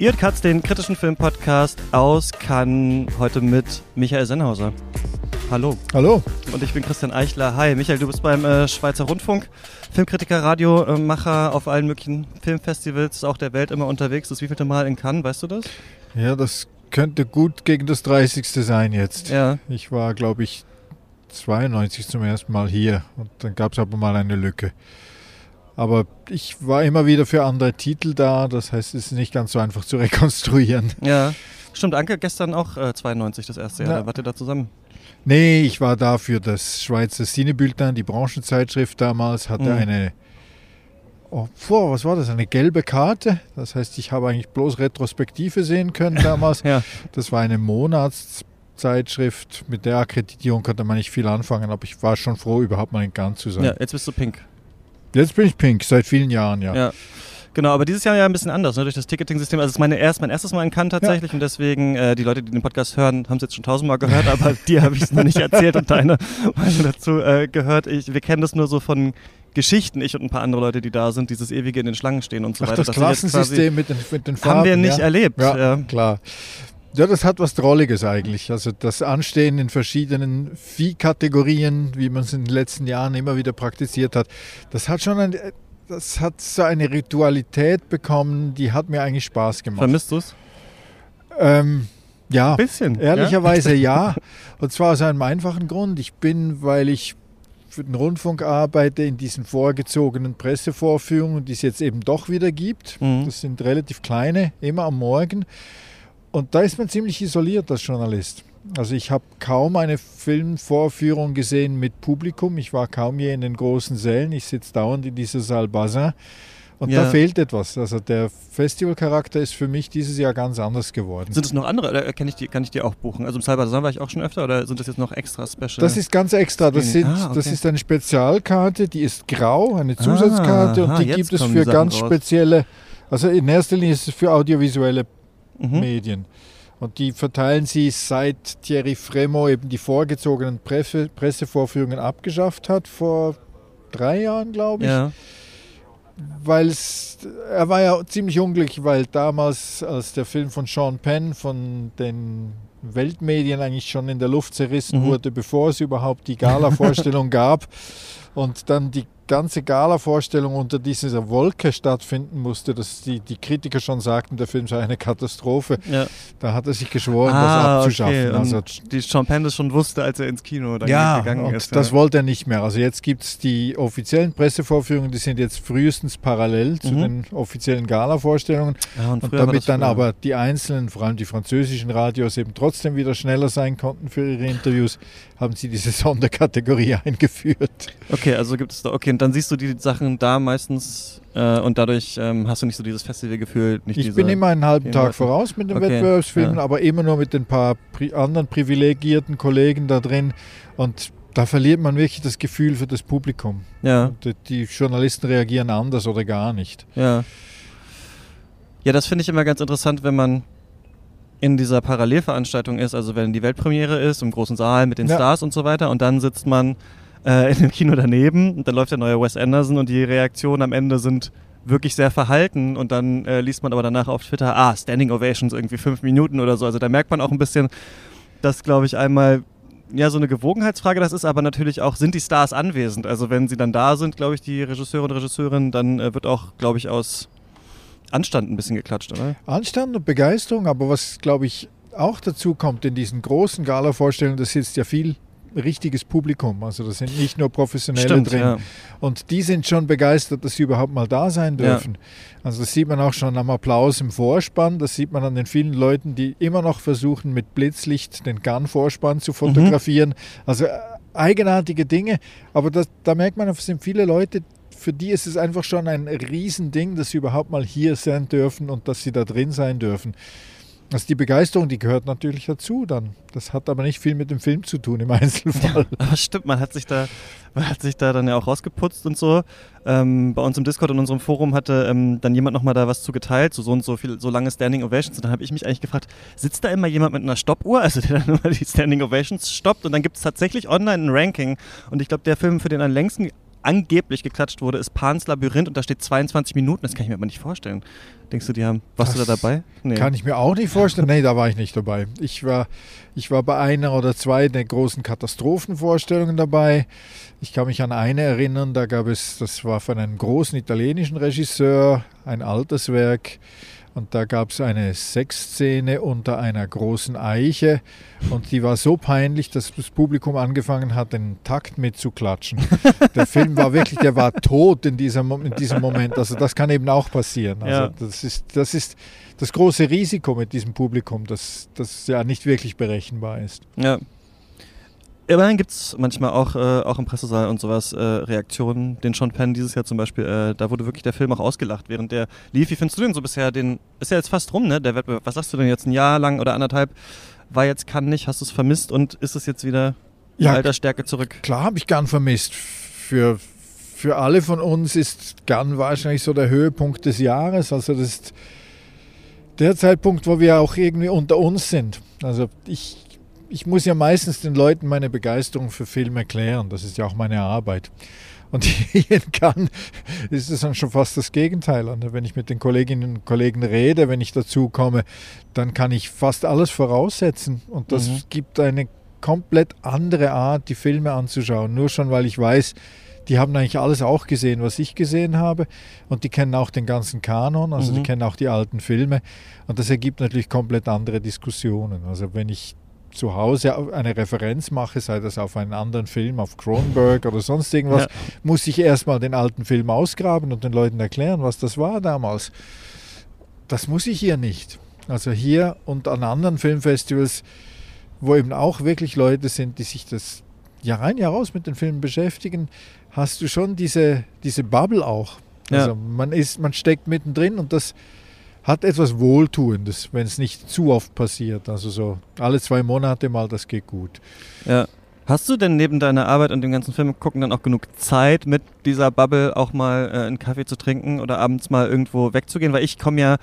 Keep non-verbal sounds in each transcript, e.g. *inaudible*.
Ihr Katz, den kritischen Filmpodcast aus Cannes, heute mit Michael Sennhauser. Hallo. Hallo. Und ich bin Christian Eichler. Hi, Michael, du bist beim äh, Schweizer Rundfunk, Filmkritiker, Radiomacher auf allen möglichen Filmfestivals, auch der Welt immer unterwegs. Das wievielte Mal in Cannes, weißt du das? Ja, das könnte gut gegen das 30. sein jetzt. Ja. Ich war, glaube ich, 92 zum ersten Mal hier und dann gab es aber mal eine Lücke. Aber ich war immer wieder für andere Titel da, das heißt, es ist nicht ganz so einfach zu *laughs* rekonstruieren. Ja. Stimmt, Anke, gestern auch äh, 92 das erste Jahr. Ja. Da wart ihr da zusammen? Nee, ich war da für das Schweizer Cinebulletin, die Branchenzeitschrift damals, hatte mhm. eine, oh, boah, was war das, eine gelbe Karte. Das heißt, ich habe eigentlich bloß Retrospektive sehen können *laughs* damals. ja. Das war eine Monatszeitschrift. Mit der Akkreditierung konnte man nicht viel anfangen, aber ich war schon froh, überhaupt mal in Cannes zu sein. Ja, jetzt bist du pink. Jetzt bin ich pink, seit vielen Jahren, ja. ja. Genau, aber dieses Jahr ja ein bisschen anders, ne, durch das Ticketing-System. Also es ist meine erst, mein erstes Mal in Cannes tatsächlich ja. und deswegen, äh, die Leute, die den Podcast hören, haben es jetzt schon tausendmal gehört, *laughs* aber dir habe ich es noch nicht erzählt und deine *laughs* Meinung dazu äh, gehört. Ich, wir kennen das nur so von Geschichten, ich und ein paar andere Leute, die da sind, dieses ewige in den Schlangen stehen und so Ach, weiter. Das Klassensystem mit den, mit den Farben. Haben wir nicht ja. erlebt. Ja, ja, klar. Ja, das hat was Drolliges eigentlich. Also das Anstehen in verschiedenen Viehkategorien, wie man es in den letzten Jahren immer wieder praktiziert hat, das hat schon ein das hat so eine Ritualität bekommen, die hat mir eigentlich Spaß gemacht. Vermisst du es? Ähm, ja, Ein bisschen. Ehrlicherweise ja. ja. *laughs* Und zwar aus einem einfachen Grund. Ich bin, weil ich für den Rundfunk arbeite, in diesen vorgezogenen Pressevorführungen, die es jetzt eben doch wieder gibt. Mhm. Das sind relativ kleine, immer am Morgen. Und da ist man ziemlich isoliert als Journalist. Also ich habe kaum eine Filmvorführung gesehen mit Publikum. Ich war kaum je in den großen Sälen. Ich sitze dauernd in dieser Saal Bazin. Und ja. da fehlt etwas. Also der Festivalcharakter ist für mich dieses Jahr ganz anders geworden. Sind es noch andere oder kann ich die, kann ich die auch buchen? Also im Saal Bazin war ich auch schon öfter oder sind das jetzt noch extra Special? Das ist ganz extra. Das, sind, ah, okay. das ist eine Spezialkarte, die ist grau, eine Zusatzkarte ah, und die aha, gibt es für ganz spezielle, also in erster Linie ist es für audiovisuelle mhm. Medien. Und die verteilen sie seit Thierry Fremont eben die vorgezogenen Presse, Pressevorführungen abgeschafft hat, vor drei Jahren, glaube ich. Ja. Weil er war ja ziemlich unglücklich, weil damals, als der Film von Sean Penn von den Weltmedien eigentlich schon in der Luft zerrissen mhm. wurde, bevor es überhaupt die Gala-Vorstellung *laughs* gab und dann die ganze Gala-Vorstellung unter dieser Wolke stattfinden musste, dass die, die Kritiker schon sagten, der Film sei eine Katastrophe. Ja. Da hat er sich geschworen, ah, das abzuschaffen. Okay. Also, die Champagne das schon wusste, als er ins Kino ja, gegangen und ist. Das ja. wollte er nicht mehr. Also jetzt gibt es die offiziellen Pressevorführungen, die sind jetzt frühestens parallel mhm. zu den offiziellen Gala-Vorstellungen. Ja, und, und, damit dann aber die einzelnen, vor allem die französischen Radios eben trotzdem wieder schneller sein konnten für ihre Interviews, haben sie diese *laughs* Sonderkategorie eingeführt. Okay, also gibt es da, okay, und dann siehst du die Sachen da meistens äh, und dadurch ähm, hast du nicht so dieses Festivalgefühl. Nicht ich bin immer einen halben Tag voraus mit den okay, Wettbewerbsfilmen, ja. aber immer nur mit ein paar pri anderen privilegierten Kollegen da drin und da verliert man wirklich das Gefühl für das Publikum. Ja. Die, die Journalisten reagieren anders oder gar nicht. Ja. Ja, das finde ich immer ganz interessant, wenn man in dieser Parallelveranstaltung ist, also wenn die Weltpremiere ist, im großen Saal mit den ja. Stars und so weiter, und dann sitzt man äh, in dem Kino daneben und dann läuft der neue Wes Anderson und die Reaktionen am Ende sind wirklich sehr verhalten und dann äh, liest man aber danach auf Twitter, ah, Standing Ovations irgendwie fünf Minuten oder so. Also da merkt man auch ein bisschen, dass, glaube ich, einmal ja so eine Gewogenheitsfrage das ist, aber natürlich auch, sind die Stars anwesend? Also wenn sie dann da sind, glaube ich, die Regisseure und Regisseurinnen, dann äh, wird auch, glaube ich, aus Anstand ein bisschen geklatscht, oder? Anstand und Begeisterung, aber was, glaube ich, auch dazu kommt in diesen großen Gala-Vorstellungen, da sitzt ja viel richtiges Publikum. Also da sind nicht nur Professionelle Stimmt, drin. Ja. Und die sind schon begeistert, dass sie überhaupt mal da sein dürfen. Ja. Also das sieht man auch schon am Applaus im Vorspann. Das sieht man an den vielen Leuten, die immer noch versuchen, mit Blitzlicht den Gun-Vorspann zu fotografieren. Mhm. Also äh, eigenartige Dinge. Aber das, da merkt man, es sind viele Leute, für die ist es einfach schon ein Riesending, dass sie überhaupt mal hier sein dürfen und dass sie da drin sein dürfen. Also die Begeisterung, die gehört natürlich dazu dann. Das hat aber nicht viel mit dem Film zu tun im *laughs* Einzelfall. Ja, stimmt, man hat sich da, man hat sich da dann ja auch rausgeputzt und so. Ähm, bei uns im Discord in unserem Forum hatte ähm, dann jemand nochmal da was zu geteilt, so, so und so viel, so lange Standing Ovations. Und dann habe ich mich eigentlich gefragt, sitzt da immer jemand mit einer Stoppuhr, also der dann *laughs* immer die Standing Ovations stoppt und dann gibt es tatsächlich online ein Ranking. Und ich glaube, der Film, für den am längsten angeblich geklatscht wurde, ist Pans Labyrinth und da steht 22 Minuten. Das kann ich mir aber nicht vorstellen. Denkst du, die haben. Warst das du da dabei? Nee. Kann ich mir auch nicht vorstellen. Nee, da war ich nicht dabei. Ich war, ich war bei einer oder zwei der großen Katastrophenvorstellungen dabei. Ich kann mich an eine erinnern, da gab es, das war von einem großen italienischen Regisseur, ein altes Werk. Und da gab es eine Sexszene unter einer großen Eiche und die war so peinlich, dass das Publikum angefangen hat, den Takt mitzuklatschen. *laughs* der Film war wirklich, der war tot in diesem, in diesem Moment. Also das kann eben auch passieren. Also ja. das, ist, das ist das große Risiko mit diesem Publikum, dass das ja nicht wirklich berechenbar ist. Ja. Immerhin gibt es manchmal auch, äh, auch im Pressesaal und sowas äh, Reaktionen. Den Sean Penn dieses Jahr zum Beispiel, äh, da wurde wirklich der Film auch ausgelacht, während der lief. Wie findest du den so bisher? Den ist ja jetzt fast rum, ne? Der Wettbewerb. Was sagst du denn jetzt? Ein Jahr lang oder anderthalb war jetzt kann nicht, hast du es vermisst und ist es jetzt wieder ja, alter Stärke zurück? Klar habe ich gern vermisst. Für, für alle von uns ist gern wahrscheinlich so der Höhepunkt des Jahres. Also das ist der Zeitpunkt, wo wir auch irgendwie unter uns sind. Also ich ich muss ja meistens den Leuten meine Begeisterung für Film erklären. Das ist ja auch meine Arbeit. Und *laughs* hier in Cannes ist es dann schon fast das Gegenteil. Und wenn ich mit den Kolleginnen und Kollegen rede, wenn ich dazu komme, dann kann ich fast alles voraussetzen. Und das mhm. gibt eine komplett andere Art, die Filme anzuschauen. Nur schon, weil ich weiß, die haben eigentlich alles auch gesehen, was ich gesehen habe. Und die kennen auch den ganzen Kanon, also mhm. die kennen auch die alten Filme. Und das ergibt natürlich komplett andere Diskussionen. Also wenn ich zu Hause eine Referenz mache, sei das auf einen anderen Film, auf Cronenberg oder sonst irgendwas, ja. muss ich erstmal den alten Film ausgraben und den Leuten erklären, was das war damals. Das muss ich hier nicht. Also hier und an anderen Filmfestivals, wo eben auch wirklich Leute sind, die sich das Jahr rein, Jahr raus mit den Filmen beschäftigen, hast du schon diese, diese Bubble auch. Also ja. man ist, man steckt mittendrin und das hat etwas Wohltuendes, wenn es nicht zu oft passiert. Also so alle zwei Monate mal, das geht gut. Ja. Hast du denn neben deiner Arbeit und dem ganzen Film gucken dann auch genug Zeit, mit dieser Bubble auch mal äh, einen Kaffee zu trinken oder abends mal irgendwo wegzugehen? Weil ich komme ja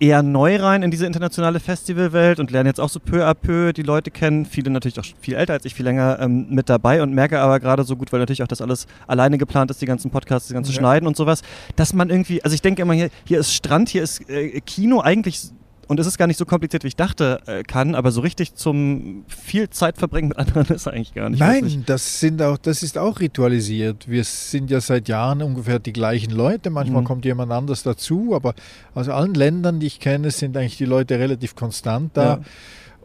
eher neu rein in diese internationale Festivalwelt und lerne jetzt auch so peu à peu die Leute kennen. Viele natürlich auch viel älter als ich, viel länger ähm, mit dabei und merke aber gerade so gut, weil natürlich auch das alles alleine geplant ist, die ganzen Podcasts, die ganze ja. Schneiden und sowas, dass man irgendwie, also ich denke immer hier, hier ist Strand, hier ist äh, Kino, eigentlich und es ist gar nicht so kompliziert, wie ich dachte, äh, kann, aber so richtig zum viel Zeit verbringen mit anderen ist eigentlich gar nicht. Nein, das, sind auch, das ist auch ritualisiert. Wir sind ja seit Jahren ungefähr die gleichen Leute. Manchmal mhm. kommt jemand anders dazu, aber aus allen Ländern, die ich kenne, sind eigentlich die Leute relativ konstant da. Ja.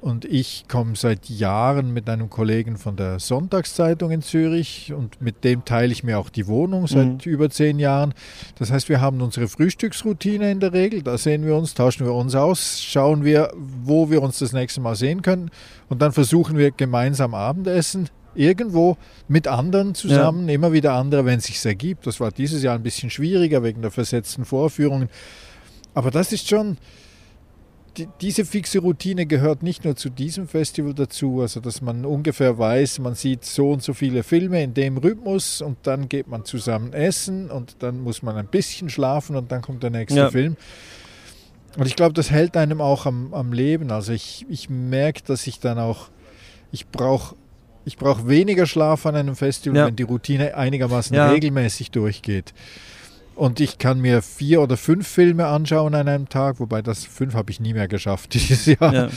Und ich komme seit Jahren mit einem Kollegen von der Sonntagszeitung in Zürich und mit dem teile ich mir auch die Wohnung seit mhm. über zehn Jahren. Das heißt, wir haben unsere Frühstücksroutine in der Regel. Da sehen wir uns, tauschen wir uns aus, schauen wir, wo wir uns das nächste Mal sehen können. Und dann versuchen wir gemeinsam Abendessen irgendwo mit anderen zusammen, ja. immer wieder andere, wenn es sich ergibt. Das war dieses Jahr ein bisschen schwieriger wegen der versetzten Vorführungen. Aber das ist schon, die, diese fixe Routine gehört nicht nur zu diesem Festival dazu, also dass man ungefähr weiß, man sieht so und so viele Filme in dem Rhythmus und dann geht man zusammen essen und dann muss man ein bisschen schlafen und dann kommt der nächste ja. Film. Und ich glaube, das hält einem auch am, am Leben. Also ich, ich merke, dass ich dann auch, ich brauche ich brauch weniger Schlaf an einem Festival, ja. wenn die Routine einigermaßen ja. regelmäßig durchgeht. Und ich kann mir vier oder fünf Filme anschauen an einem Tag, wobei das fünf habe ich nie mehr geschafft *laughs* dieses Jahr. Ja.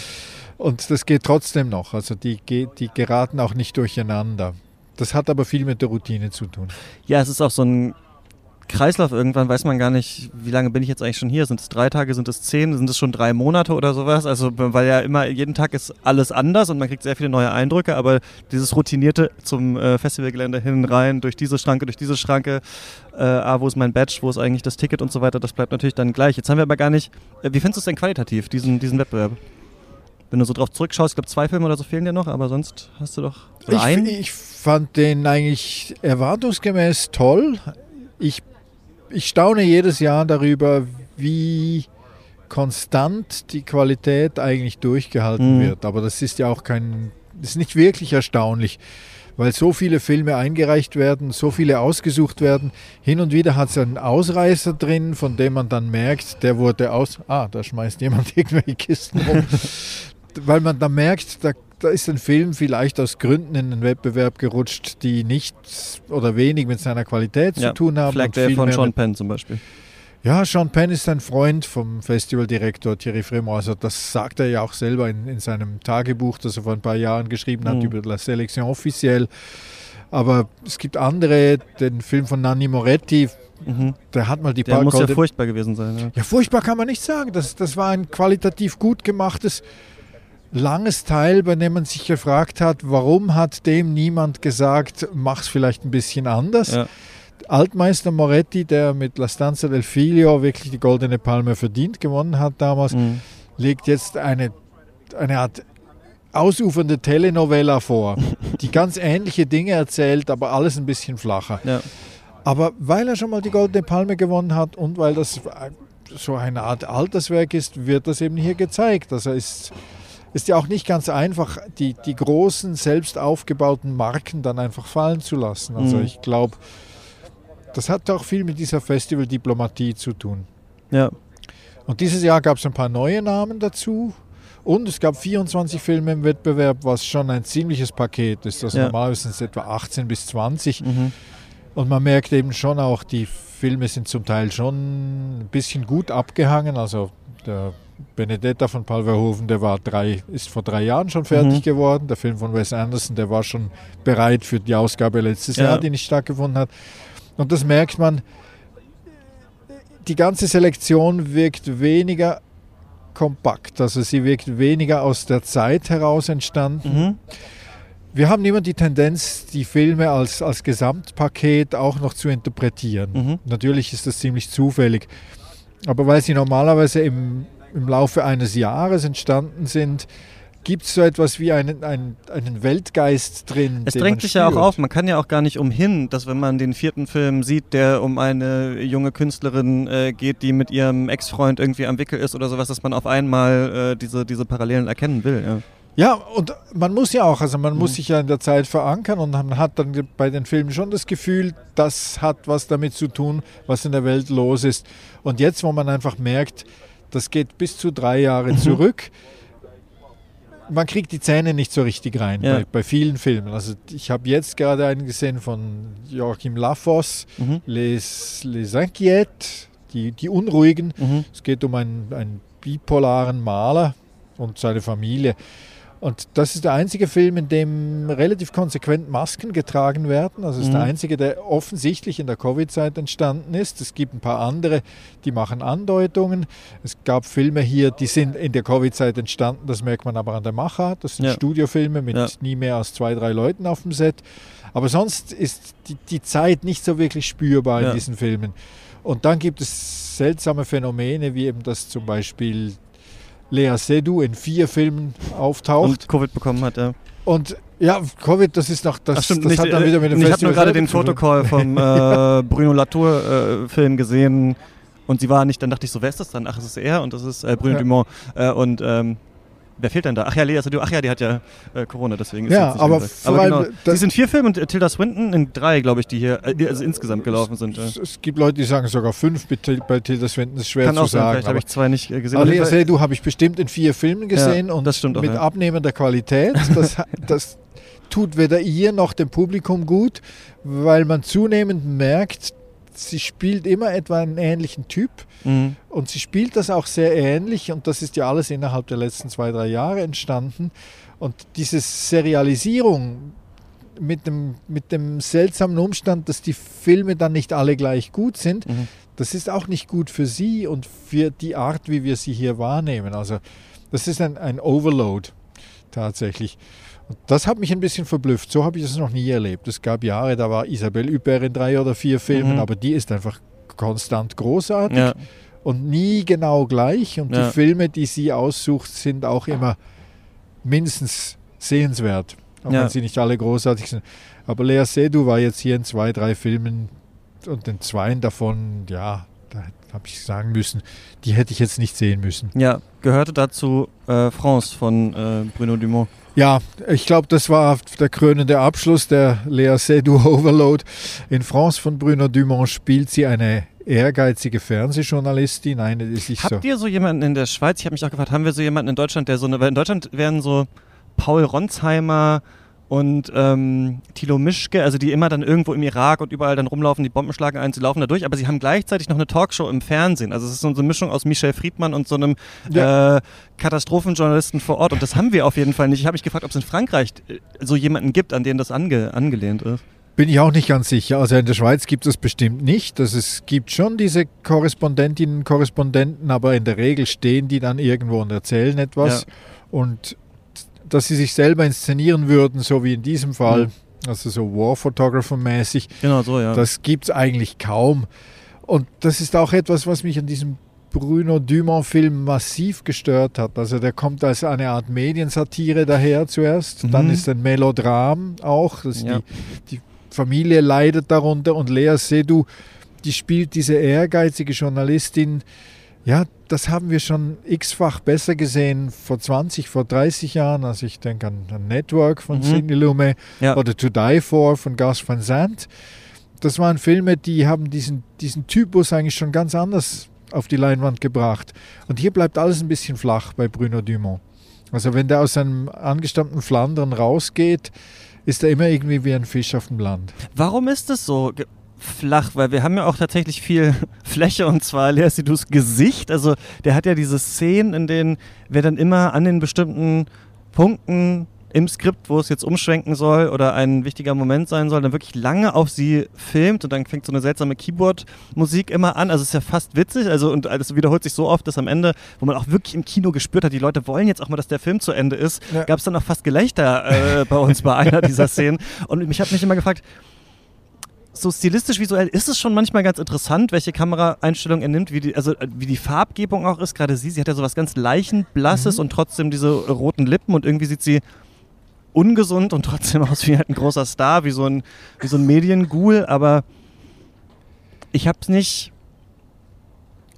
Und das geht trotzdem noch. Also die, die geraten auch nicht durcheinander. Das hat aber viel mit der Routine zu tun. Ja, es ist auch so ein Kreislauf irgendwann weiß man gar nicht, wie lange bin ich jetzt eigentlich schon hier? Sind es drei Tage, sind es zehn, sind es schon drei Monate oder sowas? Also, weil ja immer, jeden Tag ist alles anders und man kriegt sehr viele neue Eindrücke, aber dieses routinierte zum äh, Festivalgelände hin, rein, durch diese Schranke, durch diese Schranke, äh, ah, wo ist mein Badge, wo ist eigentlich das Ticket und so weiter, das bleibt natürlich dann gleich. Jetzt haben wir aber gar nicht, äh, wie findest du es denn qualitativ, diesen, diesen Wettbewerb? Wenn du so drauf zurückschaust, ich glaube zwei Filme oder so fehlen dir noch, aber sonst hast du doch ich, einen. Ich fand den eigentlich erwartungsgemäß toll. Ich ich staune jedes Jahr darüber, wie konstant die Qualität eigentlich durchgehalten mhm. wird. Aber das ist ja auch kein, ist nicht wirklich erstaunlich, weil so viele Filme eingereicht werden, so viele ausgesucht werden. Hin und wieder hat es einen Ausreißer drin, von dem man dann merkt, der wurde aus. Ah, da schmeißt jemand *laughs* irgendwelche Kisten rum. *laughs* weil man dann merkt, da, da ist ein Film vielleicht aus Gründen in den Wettbewerb gerutscht, die nichts oder wenig mit seiner Qualität ja, zu tun haben. Flag Day von Sean Penn zum Beispiel. Ja, Sean Penn ist ein Freund vom Festivaldirektor Thierry Fremont. Also das sagt er ja auch selber in, in seinem Tagebuch, das er vor ein paar Jahren geschrieben hat mhm. über La Sélection offiziell. Aber es gibt andere, den Film von Nanni Moretti, mhm. der hat mal die Der muss Golden ja furchtbar gewesen sein. Ja. ja, furchtbar kann man nicht sagen. Das, das war ein qualitativ gut gemachtes langes Teil, bei dem man sich gefragt hat, warum hat dem niemand gesagt, mach es vielleicht ein bisschen anders. Ja. Altmeister Moretti, der mit La Stanza del Figlio wirklich die Goldene Palme verdient gewonnen hat damals, mhm. legt jetzt eine, eine Art ausufernde Telenovela vor, *laughs* die ganz ähnliche Dinge erzählt, aber alles ein bisschen flacher. Ja. Aber weil er schon mal die Goldene Palme gewonnen hat und weil das so eine Art Alterswerk ist, wird das eben hier gezeigt. Also ist ist ja auch nicht ganz einfach, die, die großen, selbst aufgebauten Marken dann einfach fallen zu lassen. Also mhm. ich glaube, das hat auch viel mit dieser Festival-Diplomatie zu tun. Ja. Und dieses Jahr gab es ein paar neue Namen dazu. Und es gab 24 Filme im Wettbewerb, was schon ein ziemliches Paket ist. Also ja. normalerweise sind es etwa 18 bis 20. Mhm. Und man merkt eben schon auch, die Filme sind zum Teil schon ein bisschen gut abgehangen. Also der Benedetta von Paul Verhoeven, der war drei, ist vor drei Jahren schon fertig mhm. geworden. Der Film von Wes Anderson, der war schon bereit für die Ausgabe letztes ja. Jahr, die nicht stattgefunden hat. Und das merkt man, die ganze Selektion wirkt weniger kompakt, also sie wirkt weniger aus der Zeit heraus entstanden. Mhm. Wir haben immer die Tendenz, die Filme als, als Gesamtpaket auch noch zu interpretieren. Mhm. Natürlich ist das ziemlich zufällig. Aber weil sie normalerweise im im Laufe eines Jahres entstanden sind, gibt es so etwas wie einen, einen, einen Weltgeist drin. Es drängt sich ja auch auf, man kann ja auch gar nicht umhin, dass wenn man den vierten Film sieht, der um eine junge Künstlerin äh, geht, die mit ihrem Ex-Freund irgendwie am Wickel ist oder sowas, dass man auf einmal äh, diese, diese Parallelen erkennen will. Ja. Ja, und man muss ja auch, also man mhm. muss sich ja in der Zeit verankern und man hat dann bei den Filmen schon das Gefühl, das hat was damit zu tun, was in der Welt los ist. Und jetzt, wo man einfach merkt, das geht bis zu drei Jahre mhm. zurück. Man kriegt die Zähne nicht so richtig rein ja. bei, bei, vielen Filmen. Also ich habe jetzt gerade einen gesehen von Joachim Lafos, mhm. Les, Les Inquiètes, die, die Unruhigen. Mhm. Es geht um einen, einen bipolaren Maler und seine Familie. Und das ist der einzige Film, in dem relativ konsequent Masken getragen werden. Also ist mhm. der einzige, der offensichtlich in der Covid-Zeit entstanden ist. Es gibt ein paar andere, die machen Andeutungen. Es gab Filme hier, die sind in der Covid-Zeit entstanden. Das merkt man aber an der Machart. Das sind ja. Studiofilme mit ja. nie mehr als zwei, drei Leuten auf dem Set. Aber sonst ist die, die Zeit nicht so wirklich spürbar ja. in diesen Filmen. Und dann gibt es seltsame Phänomene, wie eben das zum Beispiel Lea Seydoux in vier Filmen auftaucht. Und Covid bekommen hat, ja. Und ja, Covid, das ist noch, das, Ach, stimmt, das nicht, hat dann wieder mit dem Ich habe nur gerade den Fotocall vom *laughs* äh, Bruno Latour-Film äh, gesehen und sie war nicht, dann dachte ich so, wer ist das dann? Ach, es ist er und das ist äh, Bruno ja. Dumont. Äh, und ähm, Wer fehlt denn da? Ach ja, Lea Seydoux. Ach ja, die hat ja äh, Corona, deswegen ist Ja, aber, aber genau. Sie sind vier Filme und Tilda Swinton in drei, glaube ich, die hier äh, also insgesamt gelaufen sind. Es, es, gibt Leute, die sagen sogar fünf bei Tilda Swinton. Ist schwer Kann zu auch sagen. Vielleicht habe ich zwei nicht äh, gesehen. Aber Lea Seydoux habe ich bestimmt in vier Filmen gesehen ja, und das stimmt auch, mit ja. abnehmender Qualität. *laughs* Das, das tut weder ihr noch dem Publikum gut, weil man zunehmend merkt, sie spielt immer etwa einen ähnlichen Typ mhm. und sie spielt das auch sehr ähnlich und das ist ja alles innerhalb der letzten zwei, drei Jahre entstanden. Und diese Serialisierung mit dem, mit dem seltsamen Umstand, dass die Filme dann nicht alle gleich gut sind, mhm. das ist auch nicht gut für sie und für die Art, wie wir sie hier wahrnehmen. Also das ist ein, ein Overload tatsächlich. Und das hat mich ein bisschen verblüfft. So habe ich es noch nie erlebt. Es gab Jahre, da war Isabelle Huppert in drei oder vier Filmen, mhm. aber die ist einfach konstant großartig ja. und nie genau gleich. Und ja. die Filme, die sie aussucht, sind auch immer mindestens sehenswert, auch ja. wenn sie nicht alle großartig sind. Aber Lea Seydoux war jetzt hier in zwei, drei Filmen und den zweien davon, ja, da habe ich sagen müssen, die hätte ich jetzt nicht sehen müssen. Ja, gehörte dazu äh, France von äh, Bruno Dumont. Ja, ich glaube, das war der krönende Abschluss der Lea Seydoux Overload. In France von Bruno Dumont spielt sie eine ehrgeizige Fernsehjournalistin, eine, die sich Habt so ihr so jemanden in der Schweiz? Ich habe mich auch gefragt, haben wir so jemanden in Deutschland, der so eine, weil in Deutschland werden so Paul Ronsheimer und ähm, Thilo Mischke, also die immer dann irgendwo im Irak und überall dann rumlaufen, die Bomben schlagen ein, sie laufen da durch, aber sie haben gleichzeitig noch eine Talkshow im Fernsehen. Also es ist so eine Mischung aus Michel Friedmann und so einem ja. äh, Katastrophenjournalisten vor Ort. Und das haben wir auf jeden Fall nicht. Ich habe mich gefragt, ob es in Frankreich äh, so jemanden gibt, an den das ange angelehnt ist. Bin ich auch nicht ganz sicher. Also in der Schweiz gibt es bestimmt nicht. Also es gibt schon diese Korrespondentinnen und Korrespondenten, aber in der Regel stehen die dann irgendwo und erzählen etwas. Ja. Und dass sie sich selber inszenieren würden, so wie in diesem Fall, mhm. also so War Photographer mäßig. Genau so, ja. Das gibt es eigentlich kaum. Und das ist auch etwas, was mich an diesem Bruno Dumont-Film massiv gestört hat. Also der kommt als eine Art Mediensatire daher zuerst, mhm. dann ist ein Melodram auch, ja. die, die Familie leidet darunter und Lea Seydoux, die spielt diese ehrgeizige Journalistin, ja, das haben wir schon x-fach besser gesehen vor 20, vor 30 Jahren. Also ich denke an, an Network von mhm. Sidney Lumet ja. oder To Die For von Gus Van Sant. Das waren Filme, die haben diesen, diesen Typus eigentlich schon ganz anders auf die Leinwand gebracht. Und hier bleibt alles ein bisschen flach bei Bruno Dumont. Also wenn der aus seinem angestammten Flandern rausgeht, ist er immer irgendwie wie ein Fisch auf dem Land. Warum ist das so? Flach, weil wir haben ja auch tatsächlich viel *laughs* Fläche und zwar Leasidus Gesicht. Also der hat ja diese Szenen, in denen wir dann immer an den bestimmten Punkten im Skript, wo es jetzt umschwenken soll oder ein wichtiger Moment sein soll, dann wirklich lange auf sie filmt und dann fängt so eine seltsame Keyboard-Musik immer an. Also es ist ja fast witzig, also und es wiederholt sich so oft, dass am Ende, wo man auch wirklich im Kino gespürt hat, die Leute wollen jetzt auch mal, dass der Film zu Ende ist, ja. gab es dann auch fast Gelächter äh, bei uns bei einer dieser Szenen. Und ich habe mich immer gefragt, so stilistisch visuell ist es schon manchmal ganz interessant, welche Kameraeinstellung er nimmt, wie die, also wie die Farbgebung auch ist. Gerade sie, sie hat ja so was ganz Leichenblasses mhm. und trotzdem diese roten Lippen und irgendwie sieht sie ungesund und trotzdem *laughs* aus wie halt ein großer Star, wie so ein, wie so ein Medienghoul, aber ich hab's nicht.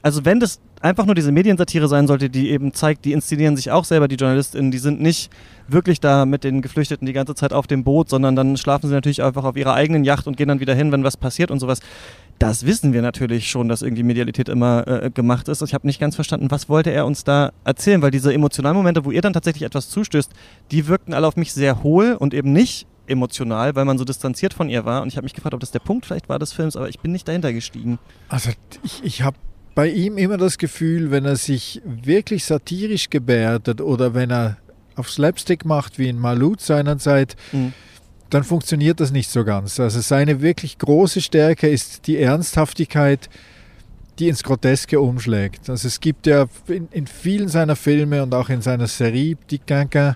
Also wenn das einfach nur diese Mediensatire sein sollte, die eben zeigt, die inszenieren sich auch selber, die JournalistInnen, die sind nicht wirklich da mit den Geflüchteten die ganze Zeit auf dem Boot, sondern dann schlafen sie natürlich einfach auf ihrer eigenen Yacht und gehen dann wieder hin, wenn was passiert und sowas. Das wissen wir natürlich schon, dass irgendwie Medialität immer äh, gemacht ist. Ich habe nicht ganz verstanden, was wollte er uns da erzählen, weil diese emotionalen Momente, wo ihr dann tatsächlich etwas zustößt, die wirkten alle auf mich sehr hohl und eben nicht emotional, weil man so distanziert von ihr war. Und ich habe mich gefragt, ob das der Punkt vielleicht war des Films, aber ich bin nicht dahinter gestiegen. Also ich, ich habe bei ihm immer das Gefühl, wenn er sich wirklich satirisch gebärdet oder wenn er auf Slapstick macht, wie in Malut seinerzeit, mhm. dann funktioniert das nicht so ganz. Also seine wirklich große Stärke ist die Ernsthaftigkeit, die ins Groteske umschlägt. Also es gibt ja in, in vielen seiner Filme und auch in seiner Serie Dick Quinquin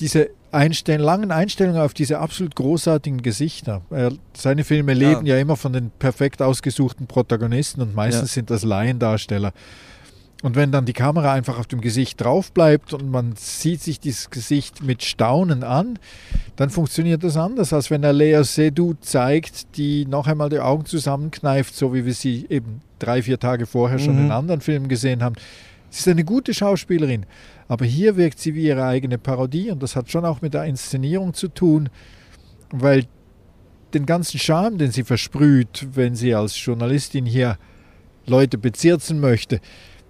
diese Einstell langen Einstellungen auf diese absolut großartigen Gesichter. Er, seine Filme leben ja. ja. immer von den perfekt ausgesuchten Protagonisten und meistens ja. sind das Laiendarsteller. Und wenn dann die Kamera einfach auf dem Gesicht drauf bleibt und man sieht sich dieses Gesicht mit Staunen an, dann funktioniert das anders, als wenn er Lea Seydoux zeigt, die noch einmal die Augen zusammenkneift, so wie wir sie eben drei, vier Tage vorher schon mhm. in anderen Filmen gesehen haben. Sie ist eine gute Schauspielerin, aber hier wirkt sie wie ihre eigene Parodie und das hat schon auch mit der Inszenierung zu tun, weil den ganzen Charme, den sie versprüht, wenn sie als Journalistin hier Leute bezirzen möchte,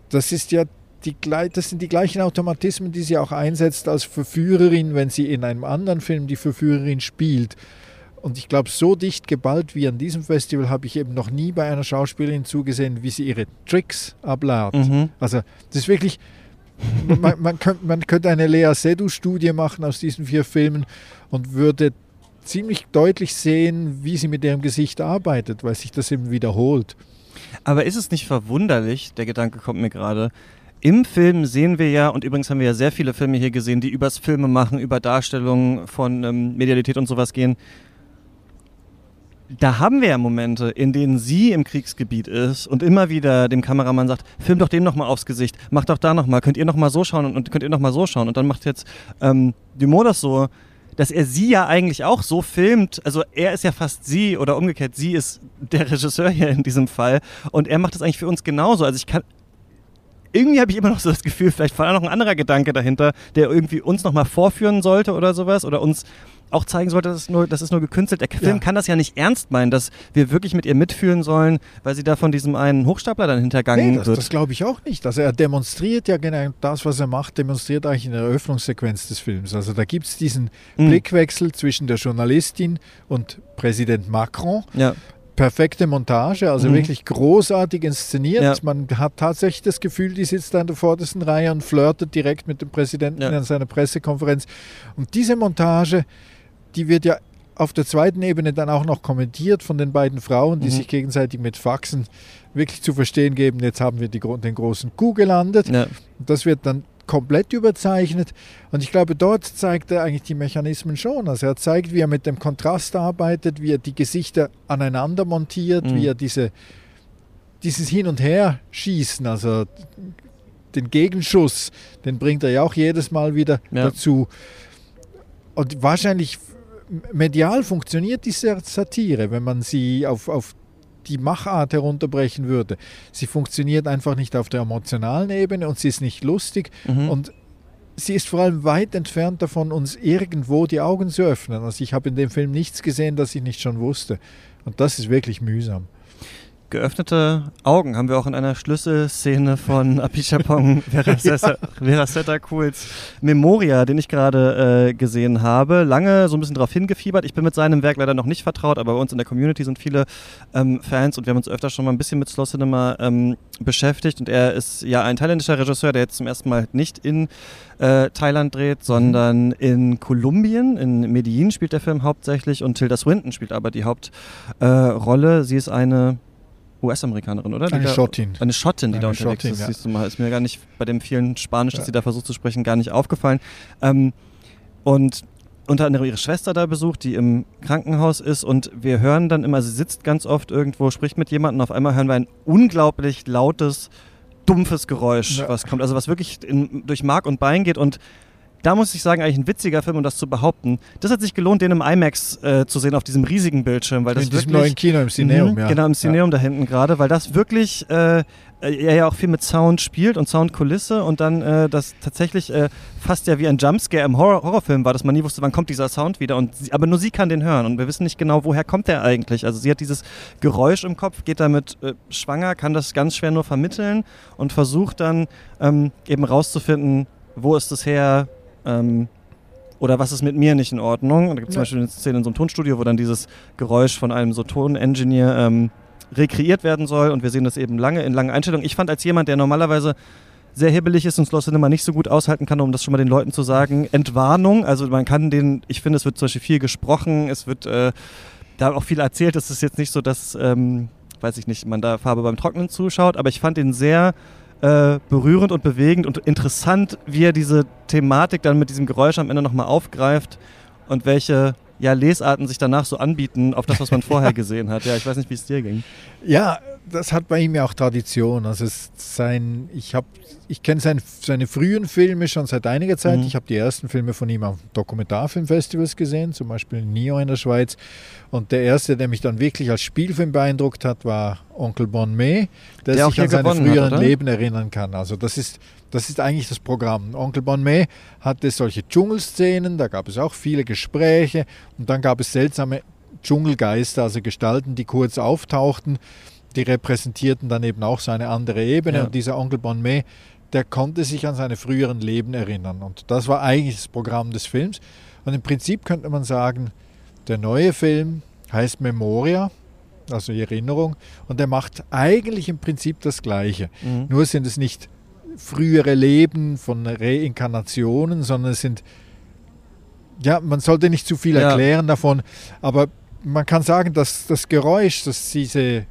das ist ja die, das sind die gleichen Automatismen, die sie auch einsetzt als Verführerin, wenn sie in einem anderen Film die Verführerin spielt. Und ich glaube, so dicht geballt wie an diesem Festival habe ich eben noch nie bei einer Schauspielerin zugesehen, wie sie ihre Tricks abladet. Mhm. Also das ist wirklich, man, man, könnte, man könnte eine Lea Seydoux-Studie machen aus diesen vier Filmen und würde ziemlich deutlich sehen, wie sie mit ihrem Gesicht arbeitet, weil sich das eben wiederholt. Aber ist es nicht verwunderlich, der Gedanke kommt mir gerade, im Film sehen wir ja, und übrigens haben wir ja sehr viele Filme hier gesehen, die übers Filme machen, über Darstellungen von ähm, Medialität und sowas gehen. Da haben wir ja Momente, in denen sie im Kriegsgebiet ist und immer wieder dem Kameramann sagt, film doch dem nochmal aufs Gesicht, mach doch da nochmal, könnt ihr nochmal so schauen und, könnt ihr nochmal so schauen. Und dann macht jetzt ähm, Dumont das so, dass er sie ja eigentlich auch so filmt. Also er ist ja fast sie oder umgekehrt, sie ist der Regisseur hier in diesem Fall. Und er macht das eigentlich für uns genauso. Also ich kann. Irgendwie habe ich immer noch so das Gefühl, vielleicht war da noch ein anderer Gedanke dahinter, der irgendwie uns nochmal vorführen sollte oder sowas oder uns auch zeigen sollte, das ist nur, das ist nur gekünstelt. Der Film ja. kann das ja nicht ernst meinen, dass wir wirklich mit ihr mitfühlen sollen, weil sie da von diesem einen Hochstapler dann hintergangen nee, das, wird. Das glaube ich auch nicht. Also er demonstriert ja genau das, was er macht, demonstriert eigentlich in der Eröffnungssequenz des Films. Also da gibt es diesen mhm. Blickwechsel zwischen der Journalistin und Präsident Macron. Ja perfekte Montage, also mhm. wirklich großartig inszeniert. Ja. Man hat tatsächlich das Gefühl, die sitzt da in der vordersten Reihe und flirtet direkt mit dem Präsidenten ja. in seiner Pressekonferenz. Und diese Montage, die wird ja auf der zweiten Ebene dann auch noch kommentiert von den beiden Frauen, die mhm. sich gegenseitig mit Faxen wirklich zu verstehen geben, jetzt haben wir die, den großen Coup gelandet. Ja. Das wird dann komplett überzeichnet. Und ich glaube, dort zeigt er eigentlich die Mechanismen schon. Also er zeigt, wie er mit dem Kontrast arbeitet, wie er die Gesichter aneinander montiert, mhm. wie er diese, dieses Hin- und Her schießen, also den Gegenschuss, den bringt er ja auch jedes Mal wieder ja. dazu. Und wahrscheinlich medial funktioniert diese Satire, wenn man sie auf, auf die Machart herunterbrechen würde. Sie funktioniert einfach nicht auf der emotionalen Ebene und sie ist nicht lustig mhm. und sie ist vor allem weit entfernt davon, uns irgendwo die Augen zu öffnen. Also ich habe in dem Film nichts gesehen, das ich nicht schon wusste. Und das ist wirklich mühsam. Geöffnete Augen haben wir auch in einer Schlüsselszene von *laughs* Apichatpong Veraceta Cools Memoria, den ich gerade äh, gesehen habe. Lange so ein bisschen darauf hingefiebert. Ich bin mit seinem Werk leider noch nicht vertraut, aber bei uns in der Community sind viele ähm, Fans und wir haben uns öfter schon mal ein bisschen mit Slow Cinema ähm, beschäftigt. Und er ist ja ein thailändischer Regisseur, der jetzt zum ersten Mal nicht in äh, Thailand dreht, sondern in Kolumbien, in Medellin spielt der Film hauptsächlich und Tilda Swinton spielt aber die Hauptrolle. Äh, Sie ist eine US-Amerikanerin, oder? Eine Schottin. Eine Schottin, die eine da unterwegs Schottin, ist. Ja. Siehst du mal, ist mir gar nicht bei dem vielen Spanisch, das ja. sie da versucht zu sprechen, gar nicht aufgefallen. Ähm, und unter anderem ihre Schwester da besucht, die im Krankenhaus ist und wir hören dann immer, sie sitzt ganz oft irgendwo, spricht mit jemandem auf einmal hören wir ein unglaublich lautes, dumpfes Geräusch, ja. was kommt, also was wirklich in, durch Mark und Bein geht und da muss ich sagen, eigentlich ein witziger Film, um das zu behaupten. Das hat sich gelohnt, den im IMAX äh, zu sehen, auf diesem riesigen Bildschirm. Weil das In diesem neuen Kino im Cineum, mh, ja. Genau, im Cineum ja. da hinten gerade, weil das wirklich äh, er ja auch viel mit Sound spielt und Soundkulisse und dann äh, das tatsächlich äh, fast ja wie ein Jumpscare im Horror Horrorfilm war, dass man nie wusste, wann kommt dieser Sound wieder. Und sie, aber nur sie kann den hören und wir wissen nicht genau, woher kommt der eigentlich. Also sie hat dieses Geräusch im Kopf, geht damit äh, schwanger, kann das ganz schwer nur vermitteln und versucht dann ähm, eben rauszufinden, wo ist das her, ähm, oder was ist mit mir nicht in Ordnung? Und da gibt es ja. zum Beispiel eine Szene in so einem Tonstudio, wo dann dieses Geräusch von einem so Tonengineer ähm, rekreiert werden soll und wir sehen das eben lange in langen Einstellungen. Ich fand als jemand, der normalerweise sehr hibbelig ist und Slow Cinema nicht so gut aushalten kann, um das schon mal den Leuten zu sagen, Entwarnung. Also man kann den, ich finde, es wird zum Beispiel viel gesprochen, es wird äh, da auch viel erzählt. Es ist jetzt nicht so, dass, ähm, weiß ich nicht, man da Farbe beim Trocknen zuschaut, aber ich fand den sehr äh, berührend und bewegend und interessant, wie er diese Thematik dann mit diesem Geräusch am Ende nochmal aufgreift und welche ja, Lesarten sich danach so anbieten auf das, was man *laughs* vorher gesehen hat. Ja, ich weiß nicht, wie es dir ging. Ja, das hat bei ihm ja auch Tradition. Also sein, ich habe, ich kenne sein, seine frühen Filme schon seit einiger Zeit. Mhm. Ich habe die ersten Filme von ihm auf Dokumentarfilmfestivals gesehen, zum Beispiel Nio in der Schweiz. Und der erste, der mich dann wirklich als Spielfilm beeindruckt hat, war Onkel Bon May, der, der sich an seine früheren hat, Leben erinnern kann. Also das ist, das ist eigentlich das Programm. Onkel Bon May hatte solche Dschungelszenen, da gab es auch viele Gespräche und dann gab es seltsame Dschungelgeister, also Gestalten, die kurz auftauchten. Die repräsentierten dann eben auch so eine andere Ebene. Ja. Und dieser Onkel Bon May, der konnte sich an seine früheren Leben erinnern. Und das war eigentlich das Programm des Films. Und im Prinzip könnte man sagen, der neue Film heißt Memoria, also Erinnerung, und er macht eigentlich im Prinzip das Gleiche. Mhm. Nur sind es nicht frühere Leben von Reinkarnationen, sondern es sind, ja, man sollte nicht zu viel erklären ja. davon, aber man kann sagen, dass das Geräusch, das diese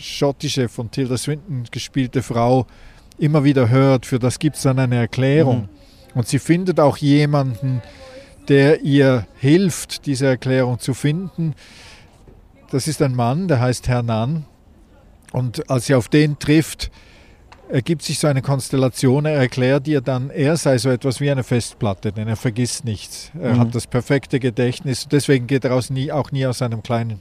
schottische, von Tilda Swinton gespielte Frau immer wieder hört, für das gibt es dann eine Erklärung. Mhm. Und sie findet auch jemanden, der ihr hilft, diese Erklärung zu finden. Das ist ein Mann, der heißt Hernan. Und als sie auf den trifft, ergibt sich so eine Konstellation. Er erklärt ihr dann, er sei so etwas wie eine Festplatte, denn er vergisst nichts. Er mhm. hat das perfekte Gedächtnis. Deswegen geht er aus nie, auch nie aus seinem kleinen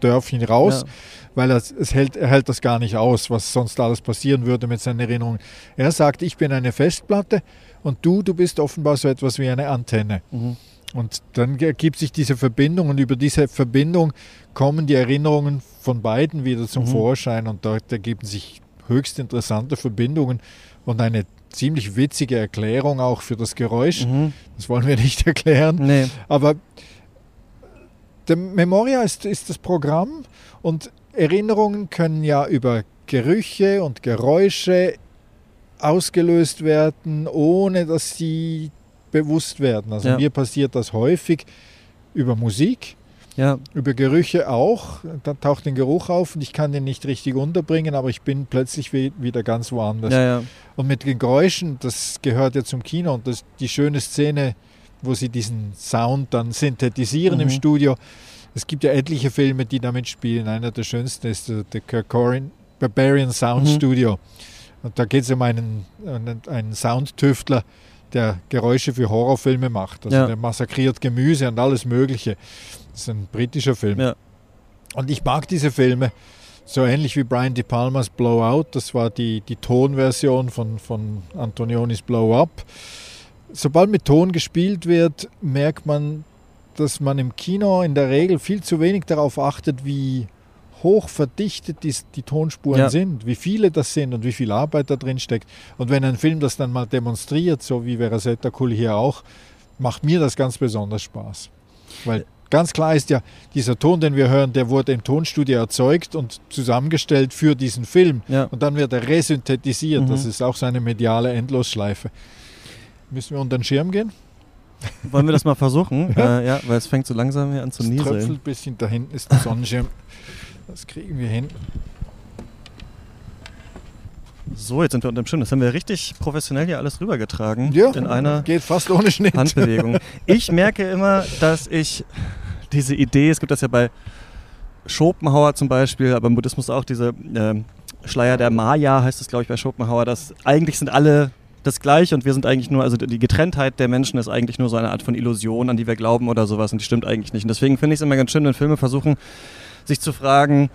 Dörfchen raus, ja. weil er, es hält, er hält das gar nicht aus, was sonst alles passieren würde mit seinen Erinnerungen. Er sagt, ich bin eine Festplatte und du, du bist offenbar so etwas wie eine Antenne. Mhm. Und dann ergibt sich diese Verbindung und über diese Verbindung kommen die Erinnerungen von beiden wieder zum mhm. Vorschein und dort ergeben sich höchst interessante Verbindungen und eine ziemlich witzige Erklärung auch für das Geräusch. Mhm. Das wollen wir nicht *laughs* erklären. Nee. Aber der Memoria ist, ist das Programm und Erinnerungen können ja über Gerüche und Geräusche ausgelöst werden, ohne dass sie bewusst werden. Also ja. mir passiert das häufig über Musik, ja. über Gerüche auch. Dann taucht ein Geruch auf und ich kann den nicht richtig unterbringen, aber ich bin plötzlich wieder ganz woanders. Ja, und mit den Geräuschen, das gehört ja zum Kino und das die schöne Szene, wo sie diesen Sound dann synthetisieren mhm. im Studio. Es gibt ja etliche Filme, die damit spielen. Einer der schönsten ist der, der Kirk Corin Barbarian Sound mhm. Studio. Und da geht es um einen, einen Soundtüftler, der Geräusche für Horrorfilme macht. Also ja. der massakriert Gemüse und alles Mögliche. Das ist ein britischer Film. Ja. Und ich mag diese Filme. So ähnlich wie Brian De Palmas Blowout, das war die, die Tonversion von, von Antonionis Blow Up. Sobald mit Ton gespielt wird, merkt man, dass man im Kino in der Regel viel zu wenig darauf achtet, wie hoch verdichtet die, die Tonspuren ja. sind, wie viele das sind und wie viel Arbeit da drin steckt. Und wenn ein Film das dann mal demonstriert, so wie Verasetta Cool hier auch, macht mir das ganz besonders Spaß. Weil ganz klar ist ja, dieser Ton, den wir hören, der wurde im Tonstudio erzeugt und zusammengestellt für diesen Film. Ja. Und dann wird er resynthetisiert. Mhm. Das ist auch so eine mediale Endlosschleife. Müssen wir unter den Schirm gehen? Wollen wir das mal versuchen? ja, *laughs* äh, ja weil es fängt so langsam hier an zu nieseln. Es tröpfelt ein bisschen, da hinten ist der Sonnenschirm. Das kriegen wir hin. So, jetzt sind wir unter dem Schirm. Das haben wir richtig professionell hier alles rübergetragen. Ja, in einer geht fast ohne Schnitt. Handbewegung. Ich merke immer, dass ich diese Idee, es gibt das ja bei Schopenhauer zum Beispiel, aber im Buddhismus auch diese äh, Schleier der Maya, heißt es glaube ich bei Schopenhauer, dass eigentlich sind alle das Gleiche und wir sind eigentlich nur, also die Getrenntheit der Menschen ist eigentlich nur so eine Art von Illusion, an die wir glauben oder sowas und die stimmt eigentlich nicht. Und deswegen finde ich es immer ganz schön, wenn Filme versuchen, sich zu fragen,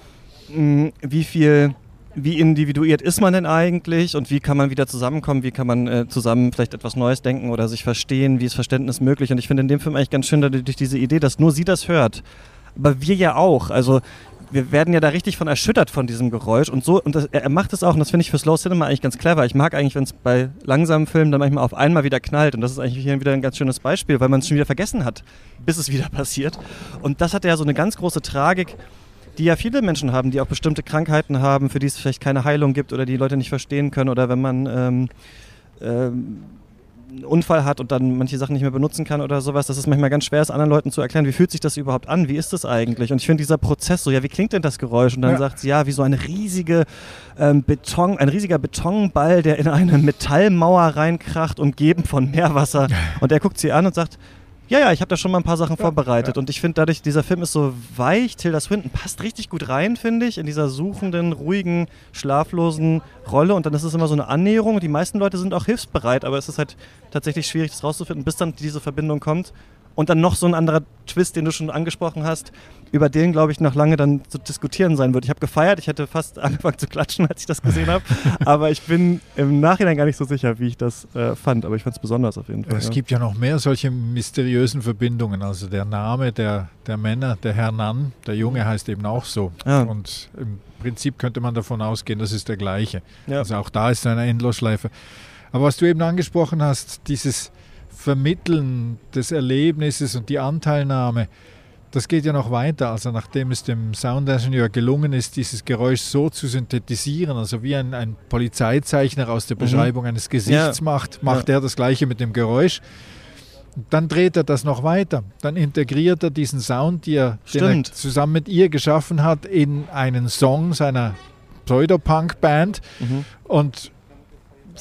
hm, wie viel wie individuiert ist man denn eigentlich und wie kann man wieder zusammenkommen, wie kann man äh, zusammen vielleicht etwas Neues denken oder sich verstehen, wie ist Verständnis möglich. Und ich finde in dem Film eigentlich ganz schön durch diese Idee, dass nur sie das hört. Aber wir ja auch. Also wir werden ja da richtig von erschüttert von diesem Geräusch und so und das, er macht es auch und das finde ich für Slow Cinema eigentlich ganz clever. Ich mag eigentlich, wenn es bei langsamen Filmen dann manchmal auf einmal wieder knallt und das ist eigentlich hier wieder ein ganz schönes Beispiel, weil man es schon wieder vergessen hat, bis es wieder *laughs* passiert. Und das hat ja so eine ganz große Tragik, die ja viele Menschen haben, die auch bestimmte Krankheiten haben, für die es vielleicht keine Heilung gibt oder die Leute nicht verstehen können oder wenn man ähm, ähm, einen Unfall hat und dann manche Sachen nicht mehr benutzen kann oder sowas, dass es manchmal ganz schwer ist, anderen Leuten zu erklären, wie fühlt sich das überhaupt an, wie ist das eigentlich? Und ich finde dieser Prozess so, ja, wie klingt denn das Geräusch? Und dann ja. sagt sie, ja, wie so eine riesige ähm, Beton, ein riesiger Betonball, der in eine Metallmauer reinkracht, umgeben von Meerwasser. Und er guckt sie an und sagt, ja, ja, ich habe da schon mal ein paar Sachen ja, vorbereitet ja. und ich finde dadurch, dieser Film ist so weich, Tilda Swinton passt richtig gut rein, finde ich, in dieser suchenden, ruhigen, schlaflosen Rolle und dann ist es immer so eine Annäherung. Die meisten Leute sind auch hilfsbereit, aber es ist halt tatsächlich schwierig, das rauszufinden, bis dann diese Verbindung kommt. Und dann noch so ein anderer Twist, den du schon angesprochen hast, über den, glaube ich, noch lange dann zu diskutieren sein wird. Ich habe gefeiert, ich hätte fast *laughs* angefangen zu klatschen, als ich das gesehen habe. aber ich bin im Nachhinein gar nicht so sicher, wie ich das äh, fand. Aber ich fand es besonders auf jeden Fall. Es ja. gibt ja noch mehr solche mysteriösen Verbindungen. Also der Name der, der Männer, der Hernan, der Junge heißt eben auch so. Ja. Und im Prinzip könnte man davon ausgehen, das ist der gleiche. Ja. Also auch da ist eine Endlosschleife. Aber was du eben angesprochen hast, dieses Vermitteln des Erlebnisses und die Anteilnahme, das geht ja noch weiter. Also nachdem es dem Soundingenieur gelungen ist, dieses Geräusch so zu synthetisieren, also wie ein, ein Polizeizeichner aus der mhm. Beschreibung mhm. eines Gesichts ja. macht, macht ja. er das gleiche mit dem Geräusch. Dann dreht er das noch weiter. Dann integriert er diesen Sound, die er, den er zusammen mit ihr geschaffen hat, in einen Song seiner Pseudopunk-Band. Mhm. Und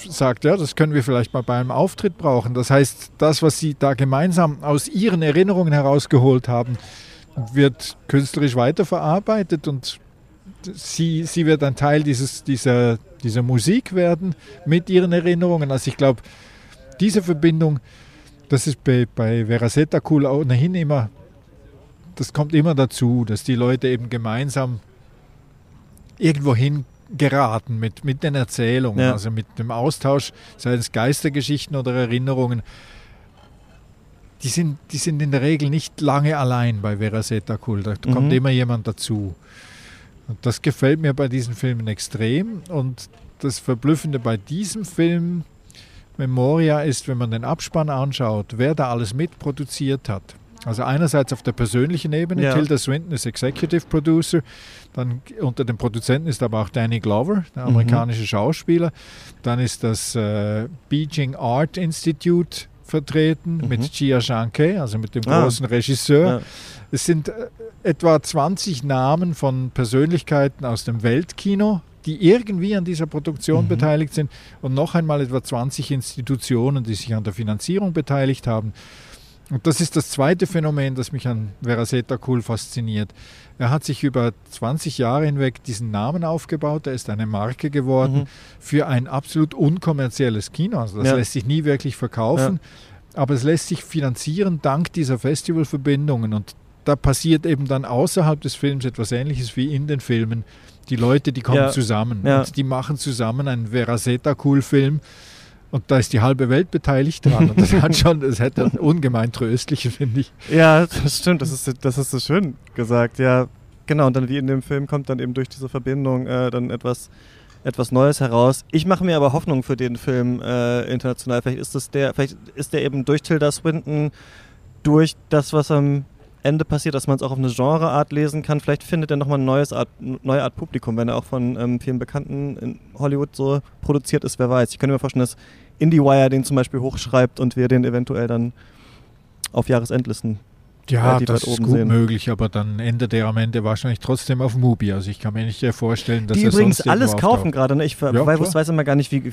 sagt, ja, das können wir vielleicht mal bei einem Auftritt brauchen. Das heißt, das, was Sie da gemeinsam aus Ihren Erinnerungen herausgeholt haben, wird künstlerisch weiterverarbeitet und sie, sie wird ein Teil dieses, dieser, dieser Musik werden mit ihren Erinnerungen. Also ich glaube, diese Verbindung, das ist bei, bei Verasetta cool ohnehin immer, das kommt immer dazu, dass die Leute eben gemeinsam irgendwo hin geraten mit, mit den Erzählungen, ja. also mit dem Austausch, sei es Geistergeschichten oder Erinnerungen. die sind, die sind in der Regel nicht lange allein bei Veraceta Cool. Da mhm. kommt immer jemand dazu. Und das gefällt mir bei diesen Filmen extrem. Und das Verblüffende bei diesem Film Memoria ist, wenn man den Abspann anschaut, wer da alles mitproduziert hat. Also einerseits auf der persönlichen Ebene, ja. Tilda Swinton ist Executive Producer, dann unter den Produzenten ist aber auch Danny Glover, der mhm. amerikanische mhm. Schauspieler. Dann ist das äh, Beijing Art Institute vertreten mhm. mit Jia Zhangke, also mit dem ah. großen Regisseur. Ja. Es sind äh, etwa 20 Namen von Persönlichkeiten aus dem Weltkino, die irgendwie an dieser Produktion mhm. beteiligt sind und noch einmal etwa 20 Institutionen, die sich an der Finanzierung beteiligt haben. Und das ist das zweite Phänomen, das mich an Veraceta Cool fasziniert. Er hat sich über 20 Jahre hinweg diesen Namen aufgebaut. Er ist eine Marke geworden mhm. für ein absolut unkommerzielles Kino. Also das ja. lässt sich nie wirklich verkaufen. Ja. Aber es lässt sich finanzieren dank dieser Festivalverbindungen. Und da passiert eben dann außerhalb des Films etwas Ähnliches wie in den Filmen. Die Leute, die kommen ja. zusammen und die machen zusammen einen Veraceta Cool Film und da ist die halbe Welt beteiligt dran. Und das hat schon, das hätte ungemein tröstlich, finde ich. Ja, das stimmt. Das ist, das ist so schön gesagt. Ja, genau. Und dann wie in dem Film kommt dann eben durch diese Verbindung äh, dann etwas, etwas Neues heraus. Ich mache mir aber Hoffnung für den Film äh, international. Vielleicht ist das der, vielleicht ist der eben durch Tilda Swinton, durch das, was am Ende passiert, dass man es auch auf eine Genreart lesen kann. Vielleicht findet er nochmal eine Art, neue Art Publikum, wenn er auch von ähm, vielen Bekannten in Hollywood so produziert ist, wer weiß. Ich könnte mir vorstellen, dass IndieWire den zum Beispiel hochschreibt und wir den eventuell dann auf Jahresendlisten ja, das ist gut sehen. möglich, aber dann endet er am Ende wahrscheinlich trotzdem auf Mubi. Also ich kann mir nicht vorstellen, dass die er übrigens alles kaufen gerade. Ne? Ich ja, weiß, weiß immer gar nicht, wie,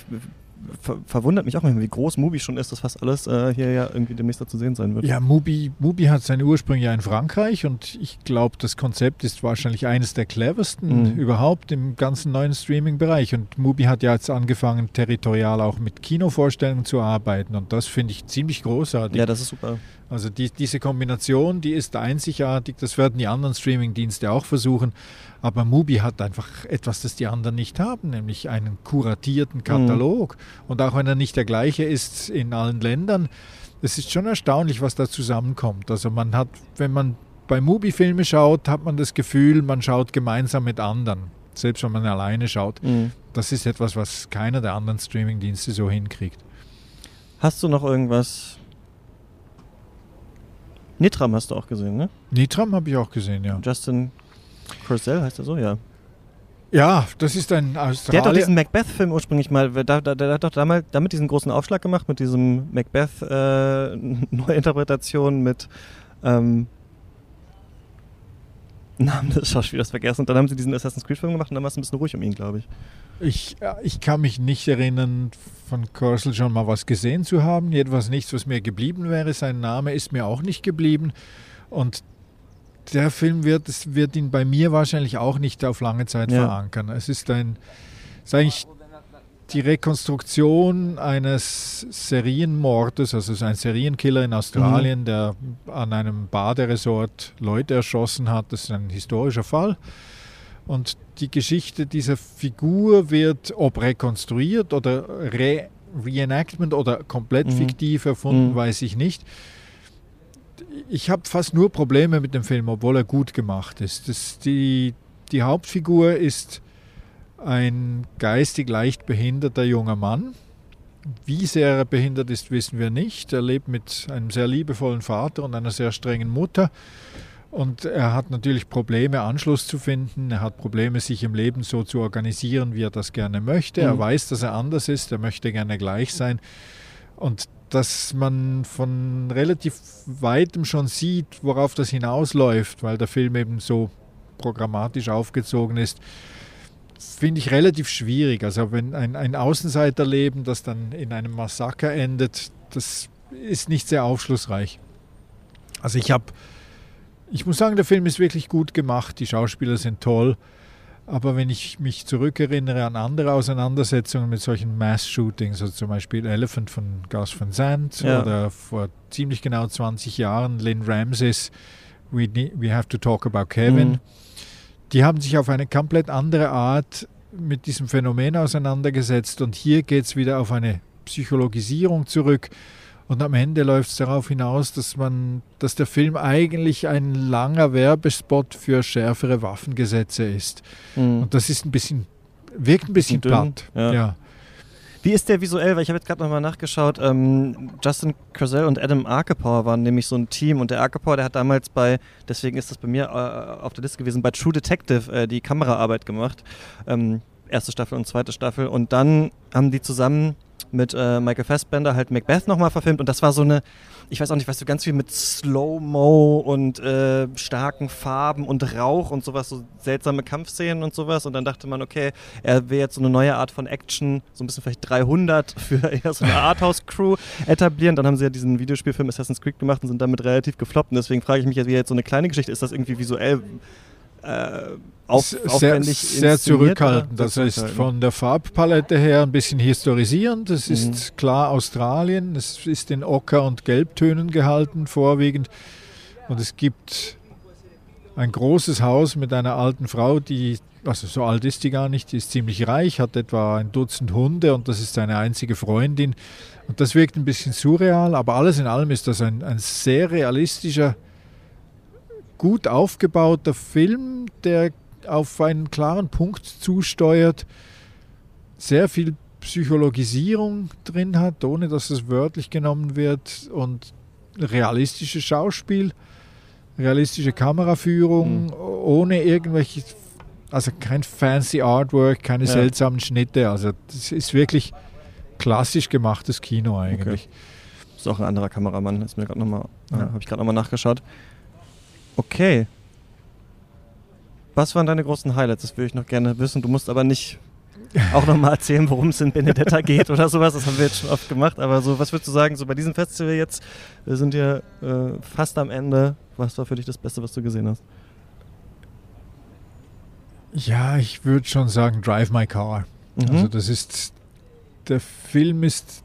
ver verwundert mich auch manchmal, wie groß Mubi schon ist, dass fast alles äh, hier ja irgendwie demnächst zu sehen sein wird. Ja, Mubi, Mubi hat seine Ursprünge ja in Frankreich und ich glaube, das Konzept ist wahrscheinlich eines der cleversten mhm. überhaupt im ganzen neuen Streaming-Bereich. Und Mubi hat ja jetzt angefangen, territorial auch mit Kinovorstellungen zu arbeiten und das finde ich ziemlich großartig. Ja, das ist super. Also die, diese Kombination, die ist einzigartig, das werden die anderen Streaming-Dienste auch versuchen. Aber Mubi hat einfach etwas, das die anderen nicht haben, nämlich einen kuratierten Katalog. Mhm. Und auch wenn er nicht der gleiche ist in allen Ländern, es ist schon erstaunlich, was da zusammenkommt. Also man hat, wenn man bei Mubi Filme schaut, hat man das Gefühl, man schaut gemeinsam mit anderen, selbst wenn man alleine schaut. Mhm. Das ist etwas, was keiner der anderen Streaming-Dienste so hinkriegt. Hast du noch irgendwas? Nitram hast du auch gesehen, ne? Nitram habe ich auch gesehen, ja. Justin Purcell heißt er so, ja. Ja, das ist ein Australier. Der hat doch diesen Macbeth-Film ursprünglich mal, der, der, der, hat doch damals damit diesen großen Aufschlag gemacht, mit diesem Macbeth-Neuinterpretation äh, *laughs* mit ähm, Namen des Schauspielers vergessen. Und dann haben sie diesen Assassin's Creed-Film gemacht und dann war es ein bisschen ruhig um ihn, glaube ich. Ich, ich kann mich nicht erinnern, von Corsel schon mal was gesehen zu haben. Jedenfalls nichts, was mir geblieben wäre. Sein Name ist mir auch nicht geblieben. Und der Film wird, es wird ihn bei mir wahrscheinlich auch nicht auf lange Zeit ja. verankern. Es ist ein, ist eigentlich die Rekonstruktion eines Serienmordes, also ein Serienkiller in Australien, mhm. der an einem Baderesort Leute erschossen hat. Das ist ein historischer Fall. Und die Geschichte dieser Figur wird, ob rekonstruiert oder Re Reenactment oder komplett mhm. fiktiv erfunden, mhm. weiß ich nicht ich habe fast nur Probleme mit dem Film, obwohl er gut gemacht ist. Das, die, die Hauptfigur ist ein geistig leicht behinderter junger Mann. Wie sehr er behindert ist, wissen wir nicht. Er lebt mit einem sehr liebevollen Vater und einer sehr strengen Mutter. Und er hat natürlich Probleme, Anschluss zu finden. Er hat Probleme, sich im Leben so zu organisieren, wie er das gerne möchte. Mhm. Er weiß, dass er anders ist. Er möchte gerne gleich sein. Und dass man von relativ weitem schon sieht, worauf das hinausläuft, weil der Film eben so programmatisch aufgezogen ist, finde ich relativ schwierig. Also wenn ein, ein Außenseiterleben, das dann in einem Massaker endet, das ist nicht sehr aufschlussreich. Also ich habe, ich muss sagen, der Film ist wirklich gut gemacht, die Schauspieler sind toll. Aber wenn ich mich zurückerinnere an andere Auseinandersetzungen mit solchen Mass-Shootings, also zum Beispiel Elephant von Gus Van Sant ja. oder vor ziemlich genau 20 Jahren Lynn Ramses, We, need, we Have to Talk About Kevin, mhm. die haben sich auf eine komplett andere Art mit diesem Phänomen auseinandergesetzt und hier geht es wieder auf eine Psychologisierung zurück Und am Ende läuft es darauf hinaus, dass man, dass der Film eigentlich ein langer Werbespot für schärfere Waffengesetze ist. Mhm. Und das ist ein bisschen, wirkt ein bisschen platt. Ja. ja. Wie ist der visuell? Weil ich habe jetzt gerade nochmal nachgeschaut. Ähm, Justin Crazell und Adam Arkepower waren nämlich so ein Team und der Arkepower, der hat damals bei, deswegen ist das bei mir äh, auf der Liste gewesen, bei True Detective äh, die Kameraarbeit gemacht. Ähm, erste Staffel und zweite Staffel. Und dann haben die zusammen mit äh, Michael Fassbender halt Macbeth nochmal verfilmt und das war so eine, ich weiß auch nicht, weißt du, ganz viel mit Slow-Mo und äh, starken Farben und Rauch und sowas, so seltsame Kampfszenen und sowas und dann dachte man, okay, er will jetzt so eine neue Art von Action, so ein bisschen vielleicht 300 für *laughs* eher so eine Arthouse-Crew etablieren. Dann haben sie ja diesen Videospielfilm Assassin's Creed gemacht und sind damit relativ gefloppt und deswegen frage ich mich, wie jetzt so eine kleine Geschichte ist, das irgendwie visuell äh, auf, sehr, sehr zurückhaltend. Das heißt, von der Farbpalette her ein bisschen historisierend. Es mhm. ist klar Australien. Es ist in Ocker- und Gelbtönen gehalten, vorwiegend. Und es gibt ein großes Haus mit einer alten Frau, die, also so alt ist die gar nicht, die ist ziemlich reich, hat etwa ein Dutzend Hunde und das ist seine einzige Freundin. Und das wirkt ein bisschen surreal, aber alles in allem ist das ein, ein sehr realistischer gut aufgebauter Film, der auf einen klaren Punkt zusteuert, sehr viel Psychologisierung drin hat, ohne dass es wörtlich genommen wird und realistisches Schauspiel, realistische Kameraführung, mhm. ohne irgendwelche, also kein fancy Artwork, keine ja. seltsamen Schnitte, also das ist wirklich klassisch gemachtes Kino eigentlich. Okay. Ist auch ein anderer Kameramann, ist mir gerade nochmal, ja. habe ich gerade nochmal nachgeschaut. Okay. Was waren deine großen Highlights? Das würde ich noch gerne wissen. Du musst aber nicht auch nochmal erzählen, worum es in Benedetta geht oder sowas. Das haben wir jetzt schon oft gemacht. Aber so, was würdest du sagen, so bei diesem Festival jetzt, wir sind ja äh, fast am Ende. Was war für dich das Beste, was du gesehen hast? Ja, ich würde schon sagen Drive My Car. Mhm. Also das ist, der Film ist...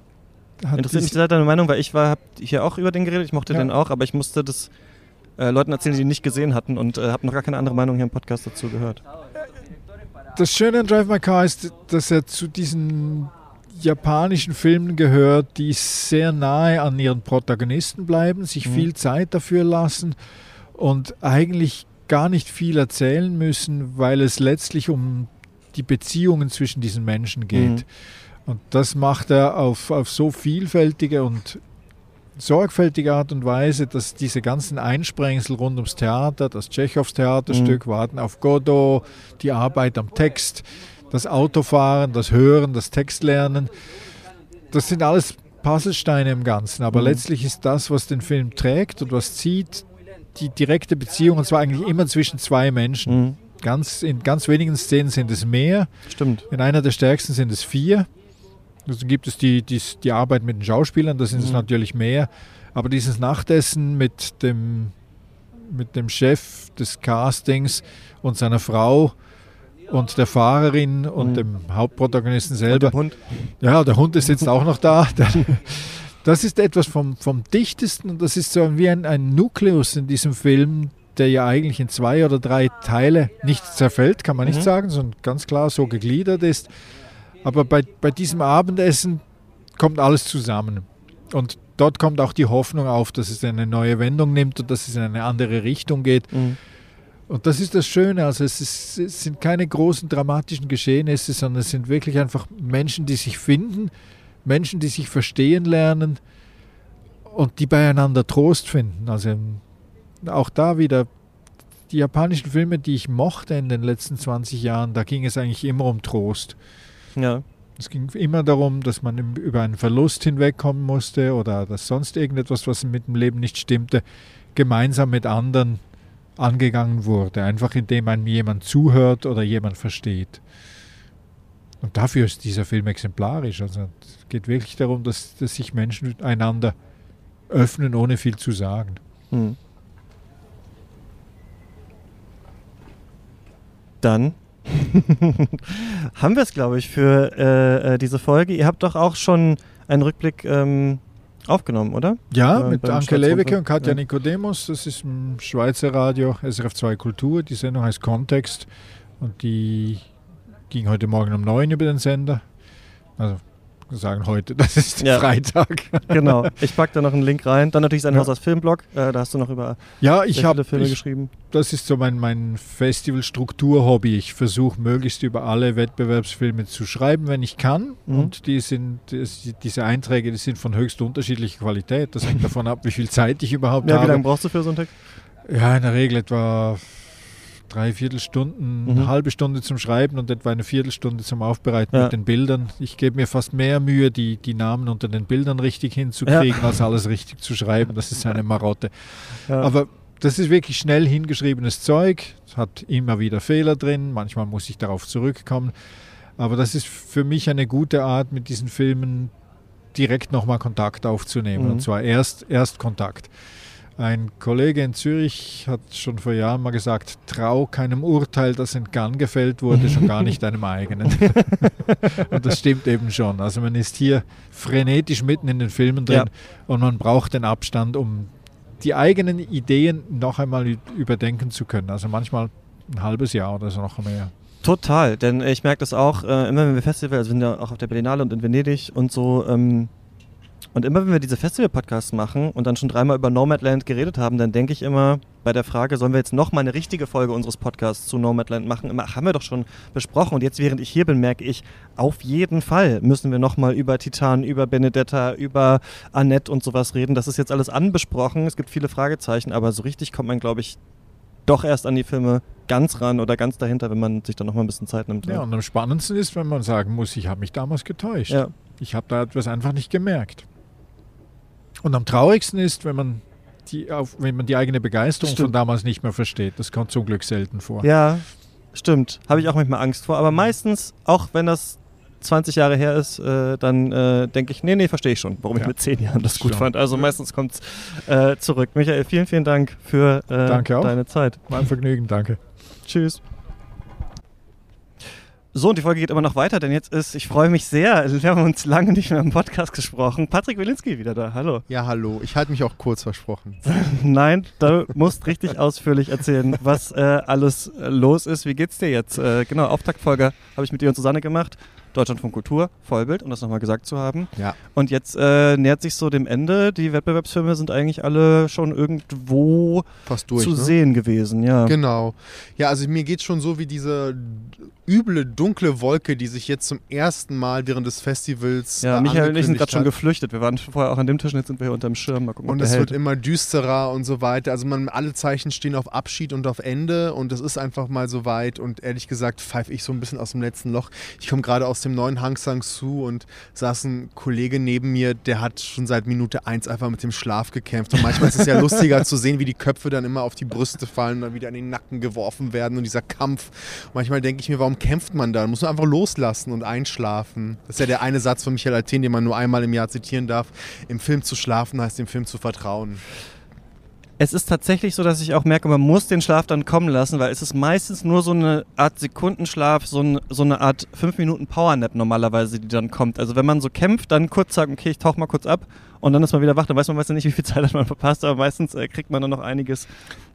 Interessiert mich deine Meinung, weil ich war, habe hier auch über den geredet, ich mochte ja. den auch, aber ich musste das äh, Leuten erzählen, die ihn nicht gesehen hatten und äh, habe noch gar keine andere Meinung hier im Podcast dazu gehört. Das Schöne an Drive My Car ist, dass er zu diesen japanischen Filmen gehört, die sehr nahe an ihren Protagonisten bleiben, sich mhm. viel Zeit dafür lassen und eigentlich gar nicht viel erzählen müssen, weil es letztlich um die Beziehungen zwischen diesen Menschen geht. Mhm. Und das macht er auf, auf so vielfältige und sorgfältige Art und Weise, dass diese ganzen Einsprengsel rund ums Theater, das Tschechows Theaterstück, mhm. Warten auf Godot, die Arbeit am Text, das Autofahren, das Hören, das Textlernen, das sind alles Puzzlesteine im Ganzen. Aber mhm. letztlich ist das, was den Film trägt und was zieht, die direkte Beziehung, und zwar eigentlich immer zwischen zwei Menschen. Mhm. Ganz, in ganz wenigen Szenen sind es mehr. Stimmt. In einer der stärksten sind es vier. Also gibt es die, die, die Arbeit mit den Schauspielern, da sind es mhm. natürlich mehr. Aber dieses Nachtessen mit dem, mit dem Chef des Castings und seiner Frau und der Fahrerin und mhm. dem Hauptprotagonisten selber. Und der Hund. Ja, der Hund ist jetzt auch noch da. *laughs* Das ist etwas vom, vom dichtesten und das ist so wie ein, ein Nukleus in diesem Film, der ja eigentlich in zwei oder drei Teile nicht zerfällt, kann man nicht mhm. sagen, sondern ganz klar so gegliedert ist. Aber bei, bei diesem Abendessen kommt alles zusammen. Und dort kommt auch die Hoffnung auf, dass es eine neue Wendung nimmt und dass es in eine andere Richtung geht. Mhm. Und das ist das Schöne. Also es, ist, es, sind keine großen dramatischen Geschehnisse, sondern es sind wirklich einfach Menschen, die sich finden, Menschen, die sich verstehen lernen und die beieinander Trost finden. Also auch da wieder die japanischen Filme, die ich mochte in den letzten 20 Jahren, da ging es eigentlich immer um Trost. Ja. Es ging immer darum, dass man über einen Verlust hinwegkommen musste oder dass sonst irgendetwas, was mit dem Leben nicht stimmte, gemeinsam mit anderen angegangen wurde. Einfach indem einem jemand zuhört oder jemand versteht. Und dafür ist dieser Film exemplarisch. Also es geht wirklich darum, dass, dass sich Menschen einander öffnen, ohne viel zu sagen. Hm. Dann *laughs* haben wir es, glaube ich, für äh, äh, diese Folge. Ihr habt doch auch schon einen Rückblick ähm, aufgenommen, oder? Ja, äh, mit Anke Lewicke und Katja ja. Nikodemus. Das ist ein Schweizer Radio, SRF 2 Kultur. Die Sendung heißt Kontext und die ging heute Morgen um 9 über den Sender. Also sagen heute, *laughs* das ist ja. Freitag. genau. Ich packe da noch einen Link rein. Dann natürlich sein ja. Haus als Filmblog. Äh, da hast du noch über ja, ich viele Filme ich, geschrieben. Das ist so mein, mein Festival-Struktur-Hobby. Ich versuche möglichst über alle Wettbewerbsfilme zu schreiben, wenn ich kann. Mhm. Und die sind, diese Einträge, die sind von höchst unterschiedlicher Qualität. Das hängt davon ab, wie viel Zeit ich überhaupt ja, habe. Wie lange brauchst du für so einen Text? Ja, in der Regel etwa drei Viertelstunden, mhm. eine halbe Stunde zum Schreiben und etwa eine Viertelstunde zum Aufbereiten ja. mit den Bildern. Ich gebe mir fast mehr Mühe, die, die Namen unter den Bildern richtig hinzukriegen, ja. als alles richtig zu schreiben. Das ist eine Marotte. Ja. Aber das ist wirklich schnell hingeschriebenes Zeug. Es hat immer wieder Fehler drin. Manchmal muss ich darauf zurückkommen. Aber das ist für mich eine gute Art, mit diesen Filmen direkt nochmal Kontakt aufzunehmen. Mhm. Und zwar erst, erst Kontakt. Ein Kollege in Zürich hat schon vor Jahren mal gesagt, trau keinem Urteil, das in Cannes gefällt wurde, schon gar nicht deinem eigenen. *laughs* und das stimmt eben schon. Also man ist hier frenetisch mitten in den Filmen drin ja. und man braucht den Abstand, um die eigenen Ideen noch einmal überdenken zu können. Also manchmal ein halbes Jahr oder so noch mehr. Total, denn ich merke das auch, äh, immer wenn wir Festivals, also wir sind ja auch auf der Berlinale und in Venedig und so, ähm, und immer wenn wir diese Festival-Podcasts machen und dann schon dreimal über Nomadland geredet haben, dann denke ich immer bei der Frage, sollen wir jetzt nochmal eine richtige Folge unseres Podcasts zu Nomadland machen? Immer, haben wir doch schon besprochen. Und jetzt, während ich hier bin, merke ich, auf jeden Fall müssen wir nochmal über Titan, über Benedetta, über Annette und sowas reden. Das ist jetzt alles anbesprochen. Es gibt viele Fragezeichen, aber so richtig kommt man, glaube ich, doch erst an die Filme ganz ran oder ganz dahinter, wenn man sich dann nochmal ein bisschen Zeit nimmt. Ja, und am spannendsten ist, wenn man sagen muss, ich habe mich damals getäuscht. Ja. Ich habe da etwas einfach nicht gemerkt. Und am traurigsten ist, wenn man die, auf, wenn man die eigene Begeisterung stimmt. von damals nicht mehr versteht. Das kommt zum Glück selten vor. Ja, stimmt. Habe ich auch manchmal Angst vor. Aber meistens, auch wenn das 20 Jahre her ist, äh, dann äh, denke ich, nee, nee, verstehe ich schon, warum ja. ich mit 10 Jahren das gut fand. Also meistens kommt es äh, zurück. Michael, vielen, vielen Dank für äh, deine Zeit. Mein Vergnügen, danke. Tschüss. So, und die Folge geht immer noch weiter, denn jetzt ist, ich freue mich sehr, *laughs* wir haben uns lange nicht mehr im Podcast gesprochen. Patrick Wilinski wieder da, hallo. Ja, hallo. Ich halte mich auch kurz versprochen. *laughs* Nein, du musst richtig ausführlich erzählen, was äh, alles äh, los ist. Wie geht's dir jetzt? Äh, genau, Auftaktfolge habe ich mit dir und Susanne gemacht. Deutschland von Kultur, Vollbild, um das nochmal gesagt zu haben. Ja. Und jetzt äh, nähert sich so dem Ende. Die Wettbewerbsfilme sind eigentlich alle schon irgendwo Fast durch, zu ne? sehen gewesen, ja. Genau. Ja, also mir geht es schon so wie diese üble, dunkle Wolke, die sich jetzt zum ersten Mal während des Festivals. Ja, Michael und ich sind gerade schon geflüchtet. Wir waren vorher auch an dem Tisch und jetzt sind wir hier unterm Schirm. Mal gucken, und es wird immer düsterer und so weiter. Also man, alle Zeichen stehen auf Abschied und auf Ende und es ist einfach mal so weit. Und ehrlich gesagt pfeife ich so ein bisschen aus dem letzten Loch. Ich komme gerade aus dem neuen Hang Sang-Soo und saß ein Kollege neben mir, der hat schon seit Minute 1 einfach mit dem Schlaf gekämpft. Und manchmal ist es ja *laughs* lustiger zu sehen, wie die Köpfe dann immer auf die Brüste fallen und dann wieder in den Nacken geworfen werden und dieser Kampf. Manchmal denke ich mir, warum kämpft man da? Muss man einfach loslassen und einschlafen. Das ist ja der eine Satz von Michael Athen, den man nur einmal im Jahr zitieren darf. Im Film zu schlafen heißt dem Film zu vertrauen. Es ist tatsächlich so, dass ich auch merke, man muss den Schlaf dann kommen lassen, weil es ist meistens nur so eine Art Sekundenschlaf, so, ein, so eine Art 5 Minuten Powernap normalerweise, die dann kommt. Also wenn man so kämpft, dann kurz sagen, okay, ich tauche mal kurz ab und dann ist man wieder wach. Dann weiß man meistens nicht, wie viel Zeit hat man verpasst, aber meistens äh, kriegt man dann noch einiges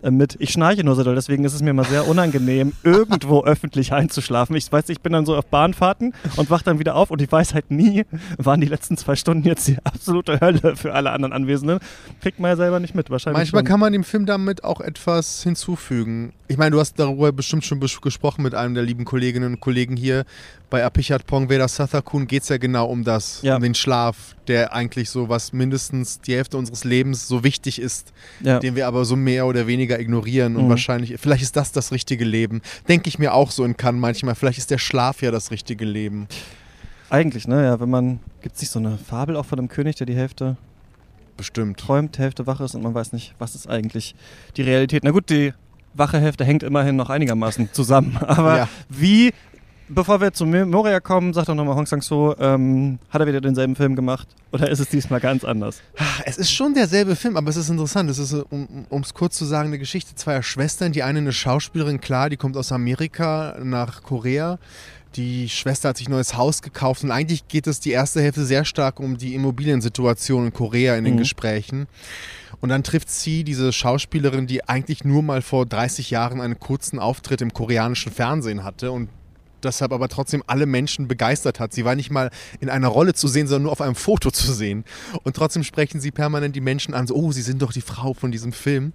äh, mit. Ich schnarche nur so doll, deswegen ist es mir immer sehr unangenehm, *laughs* irgendwo öffentlich einzuschlafen. Ich weiß, ich bin dann so auf Bahnfahrten und wach dann wieder auf und ich weiß halt nie, waren die letzten zwei Stunden jetzt die absolute Hölle für alle anderen Anwesenden. Kriegt man ja selber nicht mit, wahrscheinlich. Manchmal. Kann man dem Film damit auch etwas hinzufügen. Ich meine, du hast darüber bestimmt schon gesprochen mit einem der lieben Kolleginnen und Kollegen hier. Bei Apichat Pongveda Sathakun geht es ja genau um das, ja. um den Schlaf, der eigentlich so was mindestens die Hälfte unseres Lebens so wichtig ist, ja. den wir aber so mehr oder weniger ignorieren. Und mhm. wahrscheinlich, vielleicht ist das das richtige Leben. Denke ich mir auch so in Cannes manchmal. Vielleicht ist der Schlaf ja das richtige Leben. Eigentlich, ne? Ja, wenn man. Gibt es nicht so eine Fabel auch von einem König, der die Hälfte bestimmt träumt, die Hälfte wach ist und man weiß nicht, was ist eigentlich die Realität. Na gut, die wache Hälfte hängt immerhin noch einigermaßen zusammen. *laughs* Aber ja. wie Bevor wir zu Moria kommen, sag doch nochmal Hong Sang-soo, ähm, hat er wieder denselben Film gemacht oder ist es diesmal ganz anders? Es ist schon derselbe Film, aber es ist interessant. Es ist, um es kurz zu sagen, eine Geschichte zweier Schwestern. Die eine eine Schauspielerin, klar, die kommt aus Amerika nach Korea. Die Schwester hat sich ein neues Haus gekauft und eigentlich geht es die erste Hälfte sehr stark um die Immobiliensituation in Korea in den mhm. Gesprächen. Und dann trifft sie diese Schauspielerin, die eigentlich nur mal vor 30 Jahren einen kurzen Auftritt im koreanischen Fernsehen hatte und deshalb aber trotzdem alle Menschen begeistert hat. Sie war nicht mal in einer Rolle zu sehen, sondern nur auf einem Foto zu sehen. Und trotzdem sprechen sie permanent die Menschen an, so, oh, sie sind doch die Frau von diesem Film.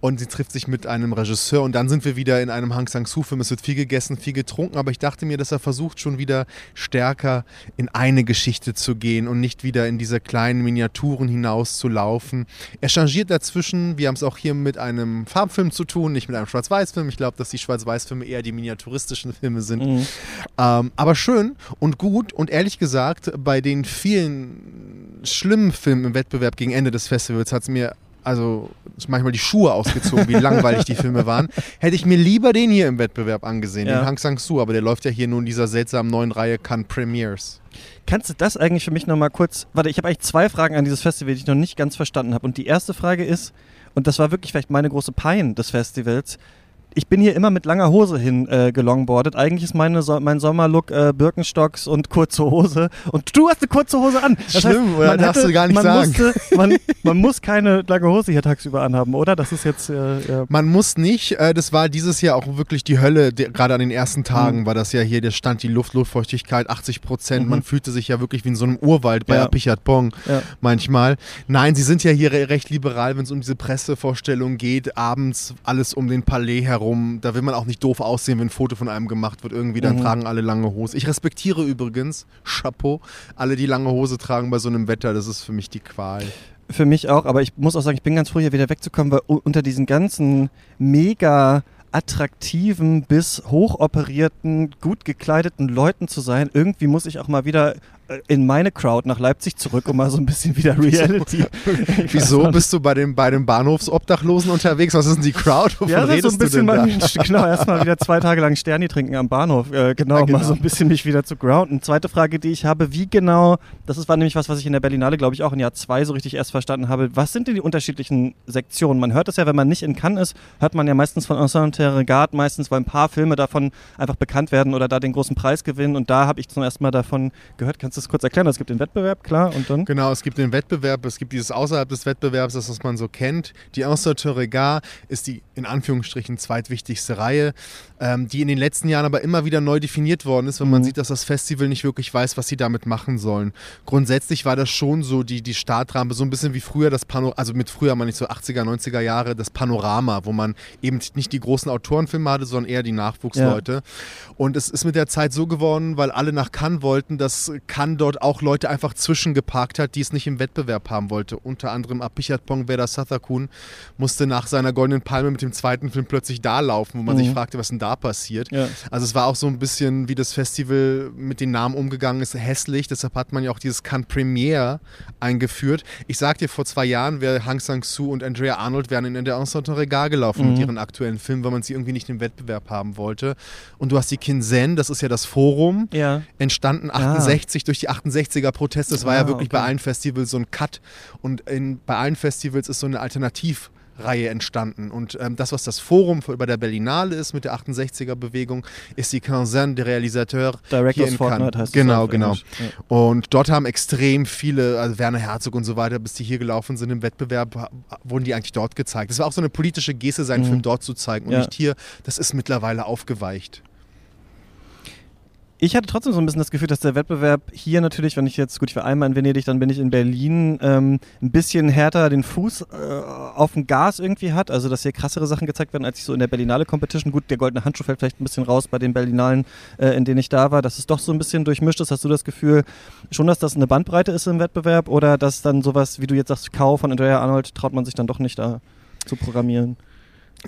Und sie trifft sich mit einem Regisseur und dann sind wir wieder in einem Hang Sang-Soo-Film. Es wird viel gegessen, viel getrunken, aber ich dachte mir, dass er versucht schon wieder stärker in eine Geschichte zu gehen und nicht wieder in diese kleinen Miniaturen hinaus zu laufen. Er changiert dazwischen, wir haben es auch hier mit einem Farbfilm zu tun, nicht mit einem Schwarz-Weiß-Film. Ich glaube, dass die Schwarz-Weiß-Filme eher die miniaturistischen Filme sind. Mhm. Ähm, aber schön und gut und ehrlich gesagt, bei den vielen schlimmen Filmen im Wettbewerb gegen Ende des Festivals hat es mir also manchmal die Schuhe ausgezogen, wie *laughs* langweilig die Filme waren. Hätte ich mir lieber den hier im Wettbewerb angesehen, ja. den Hang Sang-Soo, aber der läuft ja hier nur in dieser seltsamen neuen Reihe Cannes Premiers. Kannst du das eigentlich für mich nochmal kurz, warte, ich habe eigentlich zwei Fragen an dieses Festival, die ich noch nicht ganz verstanden habe. Und die erste Frage ist, und das war wirklich vielleicht meine große Pein des Festivals, ich bin hier immer mit langer Hose hin äh, gelongboardet. Eigentlich ist meine so mein Sommerlook äh, Birkenstocks und kurze Hose. Und du hast eine kurze Hose an. Das Schlimm, heißt, oder? Man darfst du gar nicht man sagen. Musste, *laughs* man, man, muss keine lange Hose hier tagsüber anhaben, oder? Das ist jetzt. Äh, man muss nicht. Äh, das war dieses Jahr auch wirklich die Hölle. Gerade an den ersten Tagen mhm. war das ja hier. Der stand die Luft, Luftfeuchtigkeit 80 Prozent. Mhm. Man fühlte sich ja wirklich wie in so einem Urwald bei ja. Apichat Pong ja. manchmal. Nein, sie sind ja hier recht liberal, wenn es um diese Pressevorstellung geht. Abends alles um den Palais herum herum. Da will man auch nicht doof aussehen, wenn ein Foto von einem gemacht wird. Irgendwie, dann mhm. tragen alle lange Hose. Ich respektiere übrigens, Chapeau, alle, die lange Hose tragen bei so einem Wetter. Das ist für mich die Qual. Für mich auch, aber ich muss auch sagen, ich bin ganz froh, hier wieder wegzukommen, weil unter diesen ganzen mega attraktiven bis hochoperierten, gut gekleideten Leuten zu sein. Irgendwie muss ich auch mal wieder in meine Crowd nach Leipzig zurück, um mal so ein bisschen wieder *laughs* Reality. *laughs* Wieso bist du bei den, bei den Bahnhofsobdachlosen unterwegs? Was ist denn die Crowd? Wovon ja, das ist so ein bisschen mal, genau, erstmal wieder *laughs* zwei Tage lang Sterni trinken am Bahnhof. Äh, genau, ja, genau, mal so ein bisschen mich wieder zu grounden. Zweite Frage, die ich habe, wie genau, das war nämlich was, was ich in der Berlinale, glaube ich, auch in Jahr zwei so richtig erst verstanden habe. Was sind denn die unterschiedlichen Sektionen? Man hört das ja, wenn man nicht in Cannes ist, hört man ja meistens von Ensemble Regard, meistens, weil ein paar Filme davon einfach bekannt werden oder da den großen Preis gewinnen. Und da habe ich zum ersten Mal davon gehört. Kannst das kurz erklären? Es gibt den Wettbewerb, klar, und dann? Genau, es gibt den Wettbewerb, es gibt dieses außerhalb des Wettbewerbs, das, was man so kennt. Die Ensemble Regard ist die in Anführungsstrichen zweitwichtigste Reihe, ähm, die in den letzten Jahren aber immer wieder neu definiert worden ist, wenn mhm. man sieht, dass das Festival nicht wirklich weiß, was sie damit machen sollen. Grundsätzlich war das schon so die, die Startrampe, so ein bisschen wie früher das Panorama, also mit früher meine ich so 80er, 90er Jahre, das Panorama, wo man eben nicht die großen Autorenfilme hatte, sondern eher die Nachwuchsleute. Ja. Und es ist mit der Zeit so geworden, weil alle nach Cannes wollten, dass Cannes dort auch Leute einfach zwischengeparkt hat, die es nicht im Wettbewerb haben wollte. Unter anderem Apichat Pongveda Sathakun musste nach seiner Goldenen Palme mit dem zweiten Film plötzlich da laufen, wo man mhm. sich fragte, was denn da passiert. Ja. Also es war auch so ein bisschen, wie das Festival mit den Namen umgegangen ist, hässlich. Deshalb hat man ja auch dieses Cannes Premiere eingeführt. Ich sagte dir, vor zwei Jahren wäre Hang Sang-soo und Andrea Arnold wären in der Ensemble Regal gelaufen mhm. mit ihren aktuellen Filmen, weil man sie irgendwie nicht im Wettbewerb haben wollte. Und du hast die Kinsen, das ist ja das Forum, ja. entstanden 68 ah. durch die 68er Proteste. Das war ah, ja wirklich okay. bei allen Festivals so ein Cut. Und in, bei allen Festivals ist so eine Alternativ- Reihe entstanden. Und ähm, das, was das Forum für, bei der Berlinale ist mit der 68er-Bewegung, ist die Quinzaine de Réalisateurs Directors Fortnite heißt Genau, genau. Ja. Und dort haben extrem viele, also Werner Herzog und so weiter, bis die hier gelaufen sind im Wettbewerb, wurden die eigentlich dort gezeigt. Das war auch so eine politische Geste, seinen mhm. Film dort zu zeigen und ja. nicht hier. Das ist mittlerweile aufgeweicht ich hatte trotzdem so ein bisschen das Gefühl, dass der Wettbewerb hier natürlich, wenn ich jetzt, gut, ich war einmal in Venedig, dann bin ich in Berlin, ähm, ein bisschen härter den Fuß äh, auf dem Gas irgendwie hat. Also, dass hier krassere Sachen gezeigt werden, als ich so in der Berlinale Competition. Gut, der goldene Handschuh fällt vielleicht ein bisschen raus bei den Berlinalen, äh, in denen ich da war. Dass es doch so ein bisschen durchmischt ist. Hast du das Gefühl schon, dass das eine Bandbreite ist im Wettbewerb oder dass dann sowas, wie du jetzt sagst, Kau von Andrea Arnold, traut man sich dann doch nicht da zu programmieren?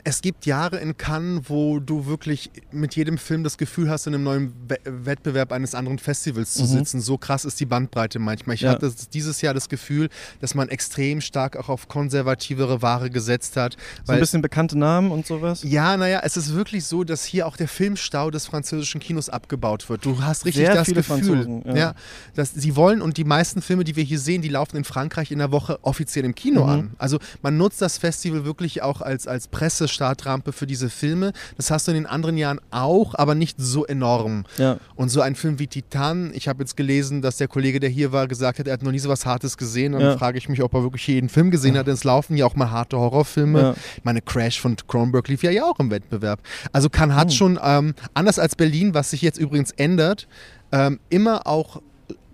Es gibt Jahre in Cannes, wo du wirklich mit jedem Film das Gefühl hast, in einem neuen We Wettbewerb eines anderen Festivals zu mhm. sitzen. So krass ist die Bandbreite manchmal. Ich ja. hatte dieses Jahr das Gefühl, dass man extrem stark auch auf konservativere Ware gesetzt hat. So ein bisschen bekannte Namen und sowas? Ja, naja, es ist wirklich so, dass hier auch der Filmstau des französischen Kinos abgebaut wird. Du hast richtig Sehr das Gefühl, Franzosen, ja. ja. dass sie wollen und die meisten Filme, die wir hier sehen, die laufen in Frankreich in der Woche offiziell im Kino mhm. an. Also man nutzt das Festival wirklich auch als, als Presse heiße Startrampe für diese Filme. Das hast du in den anderen Jahren auch, aber nicht so enorm. Ja. Und so ein Film wie Titan, ich habe jetzt gelesen, dass der Kollege, der hier war, gesagt hat, er hat noch nie so was Hartes gesehen. Und ja. dann frage ich mich, ob er wirklich jeden Film gesehen hat. Denn es laufen ja auch mal harte Horrorfilme. Ja. Ich meine, Crash von Cronenberg lief ja, ja auch im Wettbewerb. Also Cannes hat hm. schon, ähm, anders als Berlin, was sich jetzt übrigens ändert, ähm, immer auch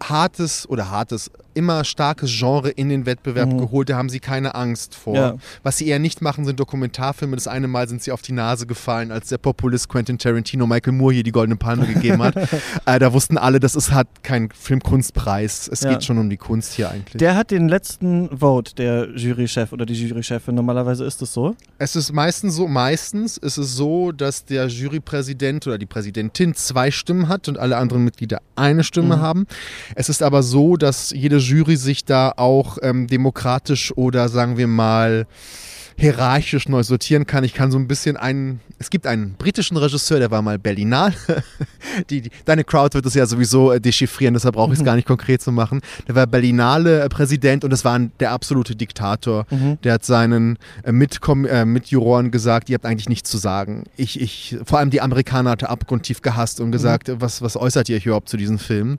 hartes oder hartes, immer starkes Genre in den Wettbewerb mhm. geholt. Da haben sie keine Angst vor. Ja. Was sie eher nicht machen, sind Dokumentarfilme. Das eine Mal sind sie auf die Nase gefallen, als der Populist Quentin Tarantino Michael Moore hier die Goldene Palme *laughs* gegeben hat. äh, da wussten alle, das ist halt kein Filmkunstpreis. Es ja. geht schon um die Kunst hier eigentlich. Der hat den letzten Vote, der Jurychef oder die Jurychefin. Normalerweise ist es so? Es ist meistens so, meistens ist es so, dass der Jurypräsident oder die Präsidentin zwei Stimmen hat und alle anderen Mitglieder eine Stimme mhm. haben. Es ist aber so, dass jede Jury sich da auch ähm, demokratisch oder sagen wir mal hierarchisch neu sortieren kann. Ich kann so ein bisschen einen, es gibt einen britischen Regisseur, der war mal Berlinal. *laughs* die, die, deine Crowd wird es ja sowieso äh, dechiffrieren, deshalb brauche ich es mhm. gar nicht konkret zu machen. Der war Berlinale äh, Präsident und das war ein, der absolute Diktator. Mhm. Der hat seinen äh, Mitkom äh, Mitjuroren gesagt, ihr habt eigentlich nichts zu sagen. Ich, ich, vor allem die Amerikaner hatte abgrundtief gehasst und gesagt, mhm. was, was äußert ihr euch überhaupt zu diesen Filmen?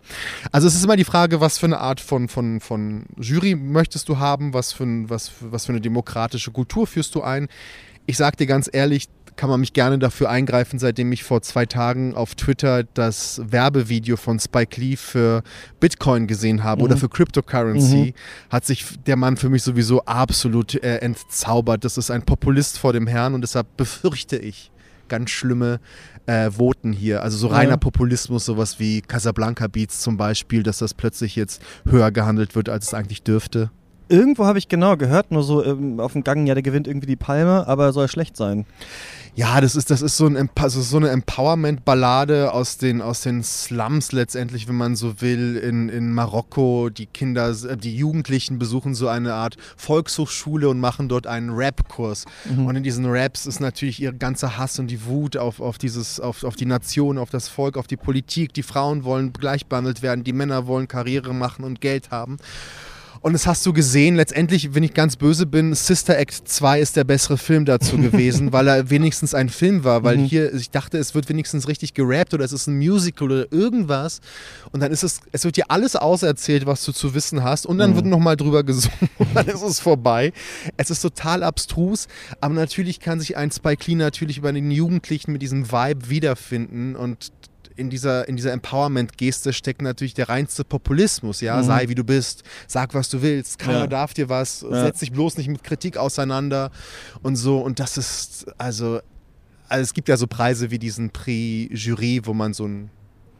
Also es ist immer die Frage, was für eine Art von, von, von Jury möchtest du haben, was für, was, was für eine demokratische Kultur führst du ein? Ich sag dir ganz ehrlich, kann man mich gerne dafür eingreifen, seitdem ich vor zwei Tagen auf Twitter das Werbevideo von Spike Lee für Bitcoin gesehen habe mhm. oder für Cryptocurrency, mhm. hat sich der Mann für mich sowieso absolut äh, entzaubert. Das ist ein Populist vor dem Herrn und deshalb befürchte ich ganz schlimme äh, Voten hier. Also so reiner ja. Populismus, sowas wie Casablanca Beats zum Beispiel, dass das plötzlich jetzt höher gehandelt wird, als es eigentlich dürfte. Irgendwo habe ich genau gehört, nur so ähm, auf dem Gang, ja, der gewinnt irgendwie die Palme, aber er soll schlecht sein. Ja, das ist, das ist so, ein, also so eine Empowerment-Ballade aus den, aus den Slums letztendlich, wenn man so will, in, in Marokko. Die Kinder, äh, die Jugendlichen besuchen so eine Art Volkshochschule und machen dort einen Rap-Kurs. Mhm. Und in diesen Raps ist natürlich ihr ganzer Hass und die Wut auf, auf, dieses, auf, auf die Nation, auf das Volk, auf die Politik. Die Frauen wollen gleich behandelt werden, die Männer wollen Karriere machen und Geld haben. Und das hast du gesehen. Letztendlich, wenn ich ganz böse bin, Sister Act 2 ist der bessere Film dazu *laughs* gewesen, weil er wenigstens ein Film war. Weil mhm. hier, ich dachte, es wird wenigstens richtig gerappt oder es ist ein Musical oder irgendwas. Und dann ist es, es wird dir alles auserzählt, was du zu wissen hast. Und dann mhm. wird nochmal drüber gesungen *laughs* und dann ist es vorbei. Es ist total abstrus. Aber natürlich kann sich ein Spike Lee natürlich über den Jugendlichen mit diesem Vibe wiederfinden. Und in dieser, in dieser Empowerment-Geste steckt natürlich der reinste Populismus, ja, mhm. sei wie du bist, sag was du willst, keiner ja. darf dir was, ja. setz dich bloß nicht mit Kritik auseinander und so und das ist, also, also es gibt ja so Preise wie diesen Prix Jury, wo man so einen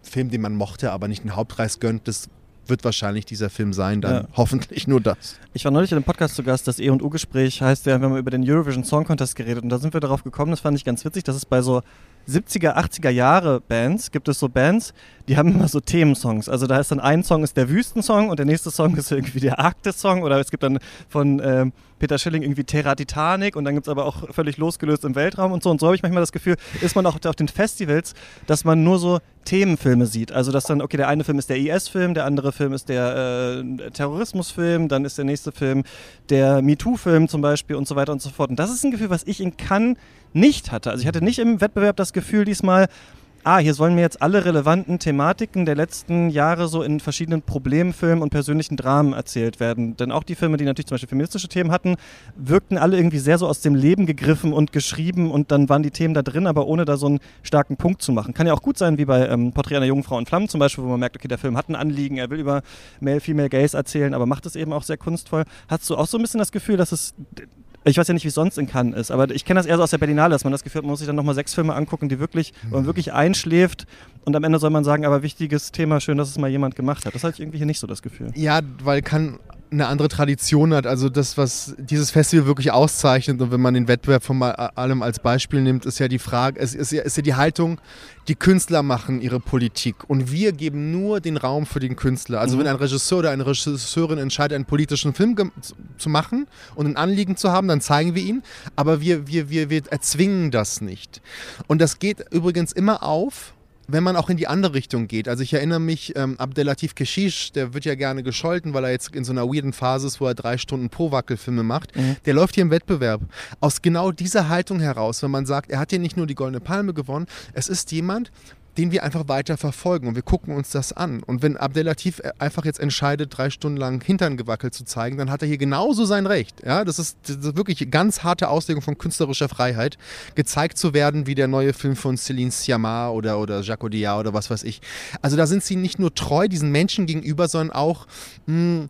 Film, den man mochte, aber nicht einen Hauptpreis gönnt, das wird wahrscheinlich dieser Film sein, dann ja. hoffentlich nur das. Ich war neulich in einem Podcast zu Gast, das E&U-Gespräch heißt wir haben über den Eurovision Song Contest geredet und da sind wir darauf gekommen, das fand ich ganz witzig, dass es bei so 70er, 80er Jahre Bands gibt es so Bands, die haben immer so Themensongs. Also da ist dann ein Song ist der Wüstensong und der nächste Song ist irgendwie der Arktis-Song oder es gibt dann von ähm, Peter Schilling irgendwie Terra Titanic und dann gibt es aber auch völlig losgelöst im Weltraum und so. Und so habe ich manchmal das Gefühl, ist man auch auf den Festivals, dass man nur so Themenfilme sieht. Also dass dann, okay, der eine Film ist der IS-Film, der andere Film ist der äh, Terrorismus-Film, dann ist der nächste Film der MeToo-Film zum Beispiel und so weiter und so fort. Und das ist ein Gefühl, was ich in Cannes nicht hatte. Also ich hatte nicht im Wettbewerb das Gefühl diesmal, ah, hier sollen mir jetzt alle relevanten Thematiken der letzten Jahre so in verschiedenen Problemfilmen und persönlichen Dramen erzählt werden. Denn auch die Filme, die natürlich zum Beispiel feministische Themen hatten, wirkten alle irgendwie sehr so aus dem Leben gegriffen und geschrieben und dann waren die Themen da drin, aber ohne da so einen starken Punkt zu machen. Kann ja auch gut sein, wie bei ähm, Porträt einer jungen Frau in Flammen zum Beispiel, wo man merkt, okay, der Film hat ein Anliegen, er will über Male, Female, Gays erzählen, aber macht es eben auch sehr kunstvoll. Hast du auch so ein bisschen das Gefühl, dass es ich weiß ja nicht, wie es sonst in Cannes ist, aber ich kenne das eher so aus der Berlinale, dass man das Gefühl hat, man muss sich dann nochmal sechs Filme angucken, die wirklich, wo man wirklich einschläft und am Ende soll man sagen, aber wichtiges Thema, schön, dass es mal jemand gemacht hat. Das hatte ich irgendwie hier nicht so das Gefühl. Ja, weil kann eine andere Tradition hat. Also das, was dieses Festival wirklich auszeichnet und wenn man den Wettbewerb von allem als Beispiel nimmt, ist ja die Frage, es ist ja, ist ja die Haltung, die Künstler machen ihre Politik und wir geben nur den Raum für den Künstler. Also mhm. wenn ein Regisseur oder eine Regisseurin entscheidet, einen politischen Film zu machen und ein Anliegen zu haben, dann zeigen wir ihn, aber wir, wir, wir, wir erzwingen das nicht. Und das geht übrigens immer auf, wenn man auch in die andere Richtung geht. Also ich erinnere mich, ähm, Abdelatif Keshish, der wird ja gerne gescholten, weil er jetzt in so einer weirden Phase ist, wo er drei Stunden pro Wackelfilme macht. Mhm. Der läuft hier im Wettbewerb. Aus genau dieser Haltung heraus, wenn man sagt, er hat hier nicht nur die Goldene Palme gewonnen, es ist jemand, den wir einfach weiter verfolgen und wir gucken uns das an. Und wenn Abdelatif einfach jetzt entscheidet, drei Stunden lang Hintern gewackelt zu zeigen, dann hat er hier genauso sein Recht. Ja, das ist, das ist wirklich ganz harte Auslegung von künstlerischer Freiheit, gezeigt zu werden wie der neue Film von Céline Sciamma oder, oder Jacques Audiard oder was weiß ich. Also da sind sie nicht nur treu diesen Menschen gegenüber, sondern auch mh, hm,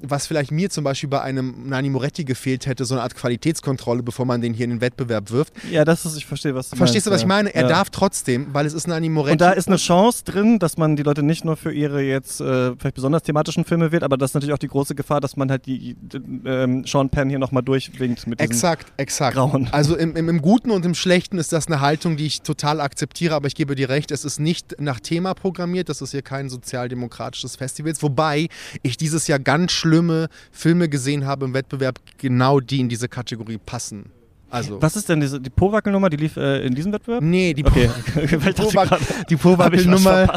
was vielleicht mir zum Beispiel bei einem Nani Moretti gefehlt hätte, so eine Art Qualitätskontrolle, bevor man den hier in den Wettbewerb wirft. Ja, das ist, ich verstehe, was du Verstehst meinst, du, was ja. ich meine? Er ja. darf trotzdem, weil es ist Nani Moretti. Und da ist eine Chance drin, dass man die Leute nicht nur für ihre jetzt äh, vielleicht besonders thematischen Filme wählt, aber das ist natürlich auch die große Gefahr, dass man halt die, äh, Sean Penn hier nochmal durchwinkt mit diesem Exakt, exakt. Grauen. Also im, im, im Guten und im Schlechten ist das eine Haltung, die ich total akzeptiere, aber ich gebe dir recht, es ist nicht nach Thema programmiert, das ist hier kein sozialdemokratisches Festival, wobei ich dieses Jahr ganz schlimme Filme gesehen habe im Wettbewerb, genau die in diese Kategorie passen. Also. Was ist denn diese, die Powackel-Nummer? Die lief äh, in diesem Wettbewerb? Nee, die, okay. *laughs* Powackel-Nummer.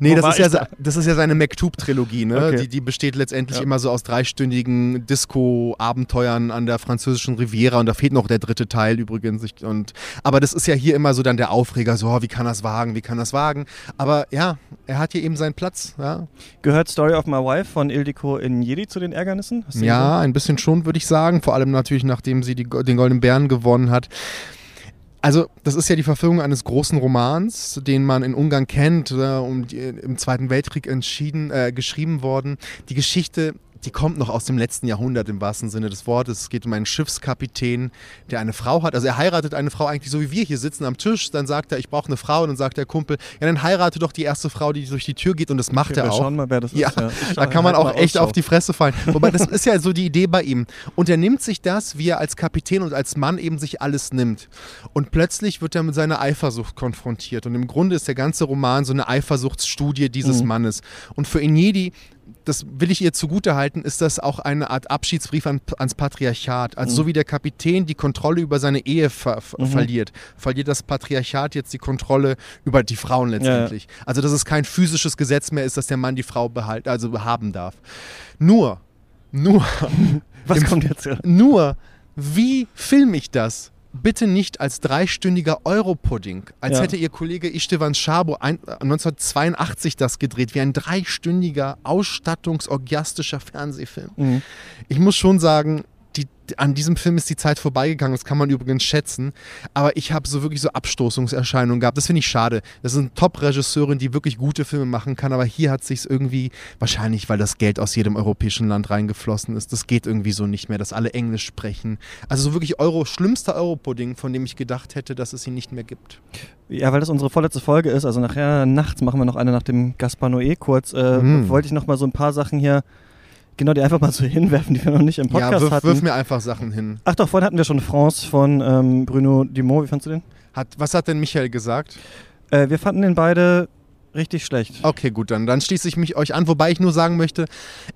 nee, das ist, ja, da? das ist ja seine McTube-Trilogie. Ne? Okay. Die, die besteht letztendlich ja. immer so aus dreistündigen Disco-Abenteuern an der französischen Riviera und da fehlt noch der dritte Teil übrigens. Und, aber das ist ja hier immer so dann der Aufreger, so, oh, wie kann das wagen, wie kann das wagen. Aber ja, er hat hier eben seinen Platz. Ja. Gehört Story of My Wife von Ildiko in Jedi zu den Ärgernissen? Ja, ein bisschen schon, würde ich sagen. Vor allem natürlich, nachdem sie die, den Goldenen Bären gewonnen hat. Also, das ist ja die Verfilmung eines großen Romans, den man in Ungarn kennt, äh, um, im Zweiten Weltkrieg entschieden, äh, geschrieben worden. Die Geschichte die kommt noch aus dem letzten Jahrhundert im wahrsten Sinne des Wortes. Es geht um einen Schiffskapitän, der eine Frau hat. Also er heiratet eine Frau eigentlich so wie wir hier sitzen am Tisch. Dann sagt er, ich brauche eine Frau. Und dann sagt der Kumpel, ja, dann heirate doch die erste Frau, die durch die Tür geht. Und das macht okay, er auch. Schauen mal, wer das ja, ist. Ja. Da kann man auch echt auf die Fresse fallen. Wobei das ist ja so die Idee bei ihm. Und er nimmt sich das, wie er als Kapitän und als Mann eben sich alles nimmt. Und plötzlich wird er mit seiner Eifersucht konfrontiert. Und im Grunde ist der ganze Roman so eine Eifersuchtsstudie dieses mhm. Mannes. Und für Inyedi das will ich ihr zugutehalten, ist das auch eine Art Abschiedsbrief an, ans Patriarchat. Also mhm. so wie der Kapitän die Kontrolle über seine Ehe ver mhm. verliert, verliert das Patriarchat jetzt die Kontrolle über die Frauen letztendlich. Ja, ja. Also dass es kein physisches Gesetz mehr ist, dass der Mann die Frau behalten, also haben darf. Nur, nur. *laughs* Was kommt jetzt? Nur, wie filme ich das? Bitte nicht als dreistündiger Europudding, als ja. hätte ihr Kollege Istvan Schabo 1982 das gedreht, wie ein dreistündiger, ausstattungsorgiastischer Fernsehfilm. Mhm. Ich muss schon sagen, an diesem Film ist die Zeit vorbeigegangen, das kann man übrigens schätzen. Aber ich habe so wirklich so Abstoßungserscheinungen gehabt. Das finde ich schade. Das ist eine Top-Regisseurin, die wirklich gute Filme machen kann, aber hier hat sich irgendwie, wahrscheinlich, weil das Geld aus jedem europäischen Land reingeflossen ist, das geht irgendwie so nicht mehr, dass alle Englisch sprechen. Also so wirklich Euro, schlimmster Europudding, von dem ich gedacht hätte, dass es ihn nicht mehr gibt. Ja, weil das unsere vorletzte Folge ist, also nachher nachts machen wir noch eine nach dem Gaspar Noé kurz, äh, mhm. wollte ich noch mal so ein paar Sachen hier Genau, die einfach mal so *laughs* hinwerfen, die wir noch nicht im Podcast ja, wirf, hatten. wirf mir einfach Sachen hin. Ach doch, vorhin hatten wir schon France von ähm, Bruno Dumont. Wie fandest du den? Hat, was hat denn Michael gesagt? Äh, wir fanden den beide richtig schlecht. Okay, gut, dann, dann schließe ich mich euch an, wobei ich nur sagen möchte,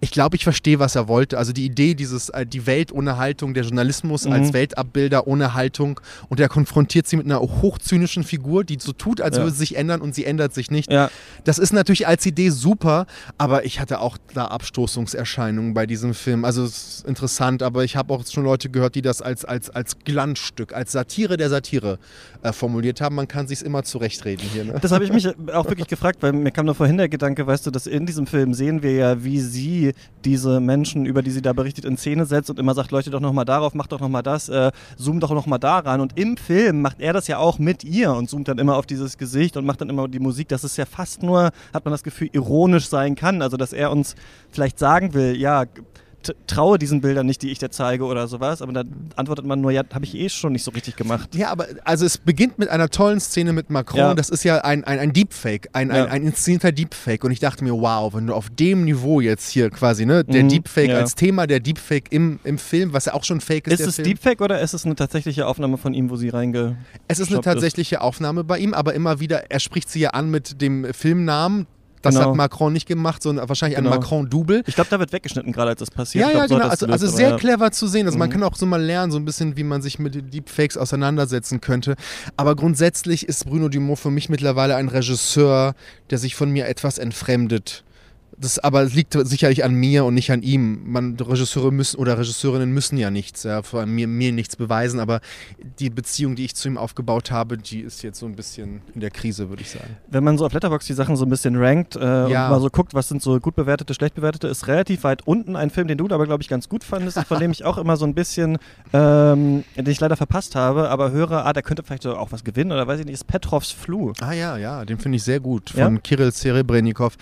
ich glaube, ich verstehe, was er wollte. Also die Idee, dieses, äh, die Welt ohne Haltung, der Journalismus mhm. als Weltabbilder ohne Haltung und er konfrontiert sie mit einer hochzynischen Figur, die so tut, als ja. würde sie sich ändern und sie ändert sich nicht. Ja. Das ist natürlich als Idee super, aber ich hatte auch da Abstoßungserscheinungen bei diesem Film. Also es ist interessant, aber ich habe auch schon Leute gehört, die das als, als, als Glanzstück, als Satire der Satire äh, formuliert haben. Man kann sich immer zurechtreden hier. Ne? Das habe ich mich auch wirklich gefragt gefragt, weil mir kam nur vorhin der Gedanke, weißt du, dass in diesem Film sehen wir ja, wie sie diese Menschen, über die sie da berichtet, in Szene setzt und immer sagt, leuchtet doch nochmal darauf, macht doch nochmal das, äh, zoom doch nochmal da ran. Und im Film macht er das ja auch mit ihr und zoomt dann immer auf dieses Gesicht und macht dann immer die Musik, dass es ja fast nur, hat man das Gefühl, ironisch sein kann. Also, dass er uns vielleicht sagen will, ja, traue diesen Bildern nicht, die ich dir zeige oder sowas. Aber dann antwortet man nur, ja, habe ich eh schon nicht so richtig gemacht. Ja, aber also es beginnt mit einer tollen Szene mit Macron. Ja. Das ist ja ein, ein, ein Deepfake, ein, ja. ein, ein inszenierter Deepfake. Und ich dachte mir, wow, wenn du auf dem Niveau jetzt hier quasi, ne, der mhm, Deepfake ja. als Thema, der Deepfake im, im Film, was ja auch schon fake ist. Ist es Film. Deepfake oder ist es eine tatsächliche Aufnahme von ihm, wo sie reinge. Es ist eine tatsächliche ist? Aufnahme bei ihm, aber immer wieder, er spricht sie ja an mit dem Filmnamen Das genau. hat Macron nicht gemacht, sondern wahrscheinlich genau. ein Macron-Double. Ich glaube, da wird weggeschnitten, gerade als das passiert. Ja, glaub, ja, genau. Also, also sehr ja. clever zu sehen. Also mhm. man kann auch so mal lernen, so ein bisschen, wie man sich mit Deepfakes auseinandersetzen könnte. Aber grundsätzlich ist Bruno Dumont für mich mittlerweile ein Regisseur, der sich von mir etwas entfremdet. Das aber liegt sicherlich an mir und nicht an ihm. Man, Regisseure müssen oder Regisseurinnen müssen ja nichts, ja, vor allem mir, mir nichts beweisen, aber die Beziehung, die ich zu ihm aufgebaut habe, die ist jetzt so ein bisschen in der Krise, würde ich sagen. Wenn man so auf Letterboxd die Sachen so ein bisschen rankt äh, ja. und mal so guckt, was sind so gut bewertete, schlecht bewertete, ist relativ weit unten ein Film, den du aber, glaube ich, ganz gut fandest, von dem ich auch immer so ein bisschen, ähm, den ich leider verpasst habe, aber höre, ah, der könnte vielleicht auch was gewinnen oder weiß ich nicht, ist Petrovs Flu. Ah ja, ja, den finde ich sehr gut, von ja? Kirill Serebrennikov.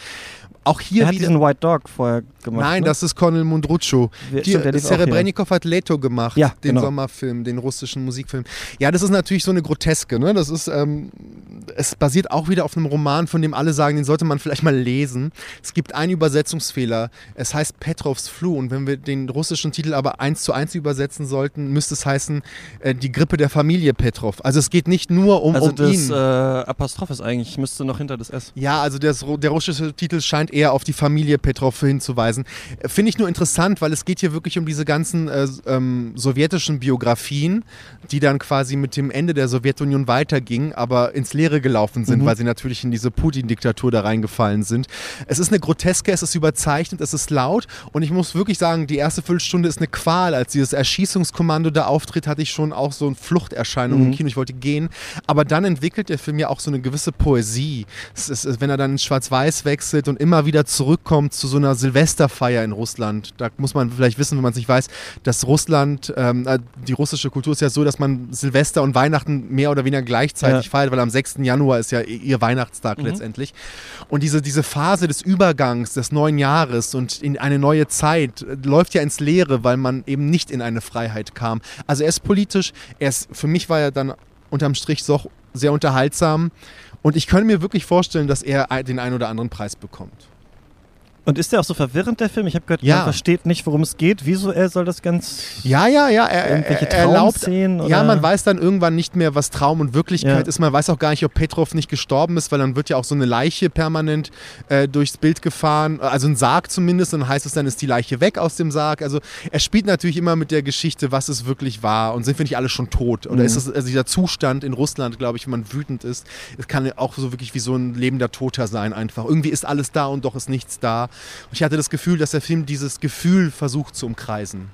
Auch hier er hat wieder, diesen White Dog vorher gemacht. Nein, ne? das ist Cornel Mundruccio. Serebrennikov hat Leto gemacht, ja, den genau. Sommerfilm, den russischen Musikfilm. Ja, das ist natürlich so eine Groteske. Ne? Das ist, ähm, es basiert auch wieder auf einem Roman, von dem alle sagen, den sollte man vielleicht mal lesen. Es gibt einen Übersetzungsfehler. Es heißt Petrovs Flu und wenn wir den russischen Titel aber eins zu eins übersetzen sollten, müsste es heißen äh, die Grippe der Familie Petrov. Also es geht nicht nur um, also um das, ihn. Äh, Apostroph ist eigentlich, müsste noch hinter das S. Ja, also der, der russische Titel scheint eher auf die Familie Petrov hinzuweisen. Finde ich nur interessant, weil es geht hier wirklich um diese ganzen äh, ähm, sowjetischen Biografien, die dann quasi mit dem Ende der Sowjetunion weitergingen, aber ins Leere gelaufen sind, mhm. weil sie natürlich in diese Putin-Diktatur da reingefallen sind. Es ist eine Groteske, es ist überzeichnet, es ist laut und ich muss wirklich sagen, die erste Viertelstunde ist eine Qual. Als dieses Erschießungskommando da auftritt, hatte ich schon auch so eine Fluchterscheinung mhm. im Kino. Ich wollte gehen. Aber dann entwickelt der Film ja auch so eine gewisse Poesie. Ist, wenn er dann in Schwarz-Weiß wechselt und immer wieder zurückkommt zu so einer Silvesterfeier in Russland. Da muss man vielleicht wissen, wenn man es nicht weiß, dass Russland, ähm, äh, die russische Kultur ist ja so, dass man Silvester und Weihnachten mehr oder weniger gleichzeitig ja. feiert, weil am 6. Januar ist ja ihr Weihnachtstag mhm. letztendlich. Und diese, diese Phase des Übergangs, des neuen Jahres und in eine neue Zeit äh, läuft ja ins Leere, weil man eben nicht in eine Freiheit kam. Also er ist politisch, er ist, für mich war er dann unterm Strich so sehr unterhaltsam und ich könnte mir wirklich vorstellen, dass er den einen oder anderen Preis bekommt. Und ist der auch so verwirrend, der Film? Ich habe gehört, ja. man versteht nicht, worum es geht. Visuell soll das ganz. Ja, ja, ja. Er, irgendwelche er erlaubt, Ja, man weiß dann irgendwann nicht mehr, was Traum und Wirklichkeit ja. ist. Man weiß auch gar nicht, ob Petrov nicht gestorben ist, weil dann wird ja auch so eine Leiche permanent äh, durchs Bild gefahren. Also ein Sarg zumindest. Und dann heißt es dann, ist die Leiche weg aus dem Sarg. Also er spielt natürlich immer mit der Geschichte, was es wirklich war. Und sind wir nicht alle schon tot? Oder mhm. ist es also dieser Zustand in Russland, glaube ich, wenn man wütend ist? Es kann auch so wirklich wie so ein lebender Toter sein, einfach. Irgendwie ist alles da und doch ist nichts da. Und ich hatte das Gefühl, dass der Film dieses Gefühl versucht zu umkreisen.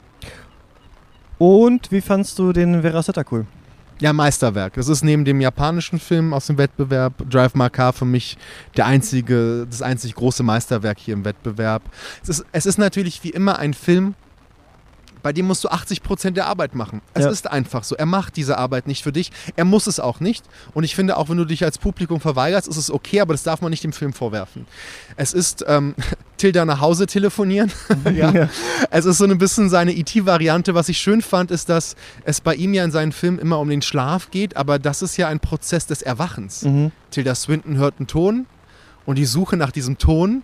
Und wie fandst du den Verasetta cool? Ja, Meisterwerk. Das ist neben dem japanischen Film aus dem Wettbewerb Drive My Car für mich der einzige, das einzig große Meisterwerk hier im Wettbewerb. Es ist, es ist natürlich wie immer ein Film, bei dem musst du 80 Prozent der Arbeit machen. Es ja. ist einfach so. Er macht diese Arbeit nicht für dich. Er muss es auch nicht. Und ich finde, auch wenn du dich als Publikum verweigerst, ist es okay, aber das darf man nicht dem Film vorwerfen. Es ist ähm, *laughs* Tilda nach Hause telefonieren. *laughs* ja. ja. Es ist so ein bisschen seine IT-Variante. E Was ich schön fand, ist, dass es bei ihm ja in seinen Filmen immer um den Schlaf geht, aber das ist ja ein Prozess des Erwachens. Mhm. Tilda Swinton hört einen Ton und die Suche nach diesem Ton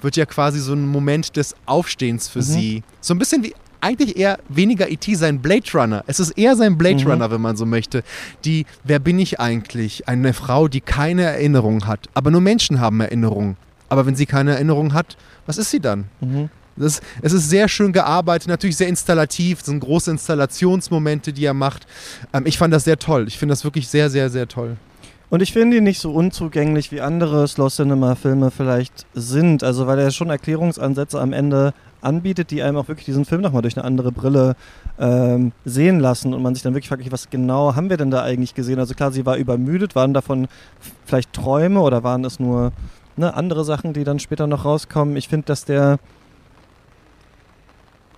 wird ja quasi so ein Moment des Aufstehens für mhm. sie. So ein bisschen wie eigentlich eher weniger E.T. sein Blade Runner. Es ist eher sein Blade mhm. Runner, wenn man so möchte. Die, wer bin ich eigentlich? Eine Frau, die keine Erinnerung hat. Aber nur Menschen haben Erinnerungen. Aber wenn sie keine Erinnerung hat, was ist sie dann? Mhm. Das, es ist sehr schön gearbeitet, natürlich sehr installativ, es sind große Installationsmomente, die er macht. Ähm, ich fand das sehr toll. Ich finde das wirklich sehr, sehr, sehr toll. Und ich finde ihn nicht so unzugänglich, wie andere Slow Cinema Filme vielleicht sind. Also weil er schon Erklärungsansätze am Ende anbietet, die einem auch wirklich diesen Film nochmal durch eine andere Brille ähm, sehen lassen und man sich dann wirklich fragt, was genau haben wir denn da eigentlich gesehen? Also klar, sie war übermüdet, waren davon vielleicht Träume oder waren es nur ne, andere Sachen, die dann später noch rauskommen? Ich finde, dass der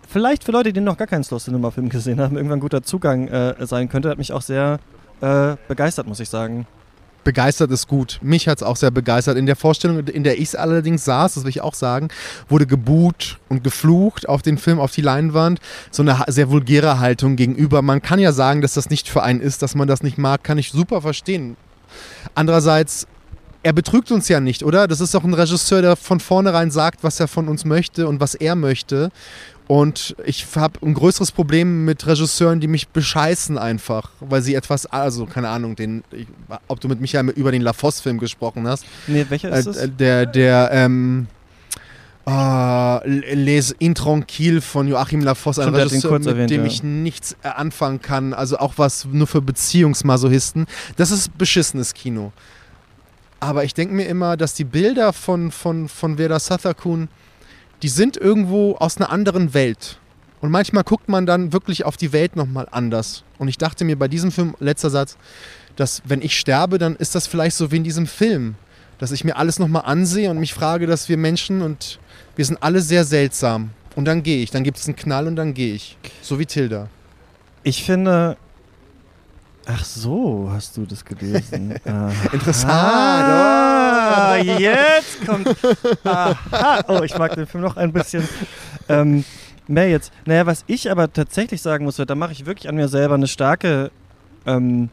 vielleicht für Leute, die noch gar keinen Slow Cinema Film gesehen haben, irgendwann ein guter Zugang äh, sein könnte, hat mich auch sehr äh, begeistert, muss ich sagen begeistert ist gut. Mich hat es auch sehr begeistert. In der Vorstellung, in der ich allerdings saß, das will ich auch sagen, wurde gebuht und geflucht auf den Film, auf die Leinwand. So eine sehr vulgäre Haltung gegenüber. Man kann ja sagen, dass das nicht für einen ist, dass man das nicht mag, kann ich super verstehen. Andererseits er betrügt uns ja nicht, oder? Das ist doch ein Regisseur, der von vornherein sagt, was er von uns möchte und was er möchte. Und ich habe ein größeres Problem mit Regisseuren, die mich bescheißen einfach, weil sie etwas, also keine Ahnung, den, ob du mit Michael über den Lafosse-Film gesprochen hast. Nee, welcher ist es? Äh, der, der, ähm, Uh, Les Intranquilles von Joachim Lafosse, ein Regisseur, mit erwähnt, dem ja. ich nichts anfangen kann. Also auch was nur für Beziehungsmasochisten. Das ist beschissenes Kino. Aber ich denke mir immer, dass die Bilder von, von, von Vera Sathakun, die sind irgendwo aus einer anderen Welt. Und manchmal guckt man dann wirklich auf die Welt nochmal anders. Und ich dachte mir bei diesem Film, letzter Satz, dass wenn ich sterbe, dann ist das vielleicht so wie in diesem Film. Dass ich mir alles nochmal ansehe und mich frage, dass wir Menschen und wir sind alle sehr seltsam. Und dann gehe ich. Dann gibt es einen Knall und dann gehe ich. So wie Tilda. Ich finde. Ach so, hast du das gelesen? *laughs* Interessant. Ah, jetzt kommt. Aha. Oh, ich mag den Film noch ein bisschen. Ähm, mehr jetzt. Naja, was ich aber tatsächlich sagen muss, da mache ich wirklich an mir selber eine starke ähm,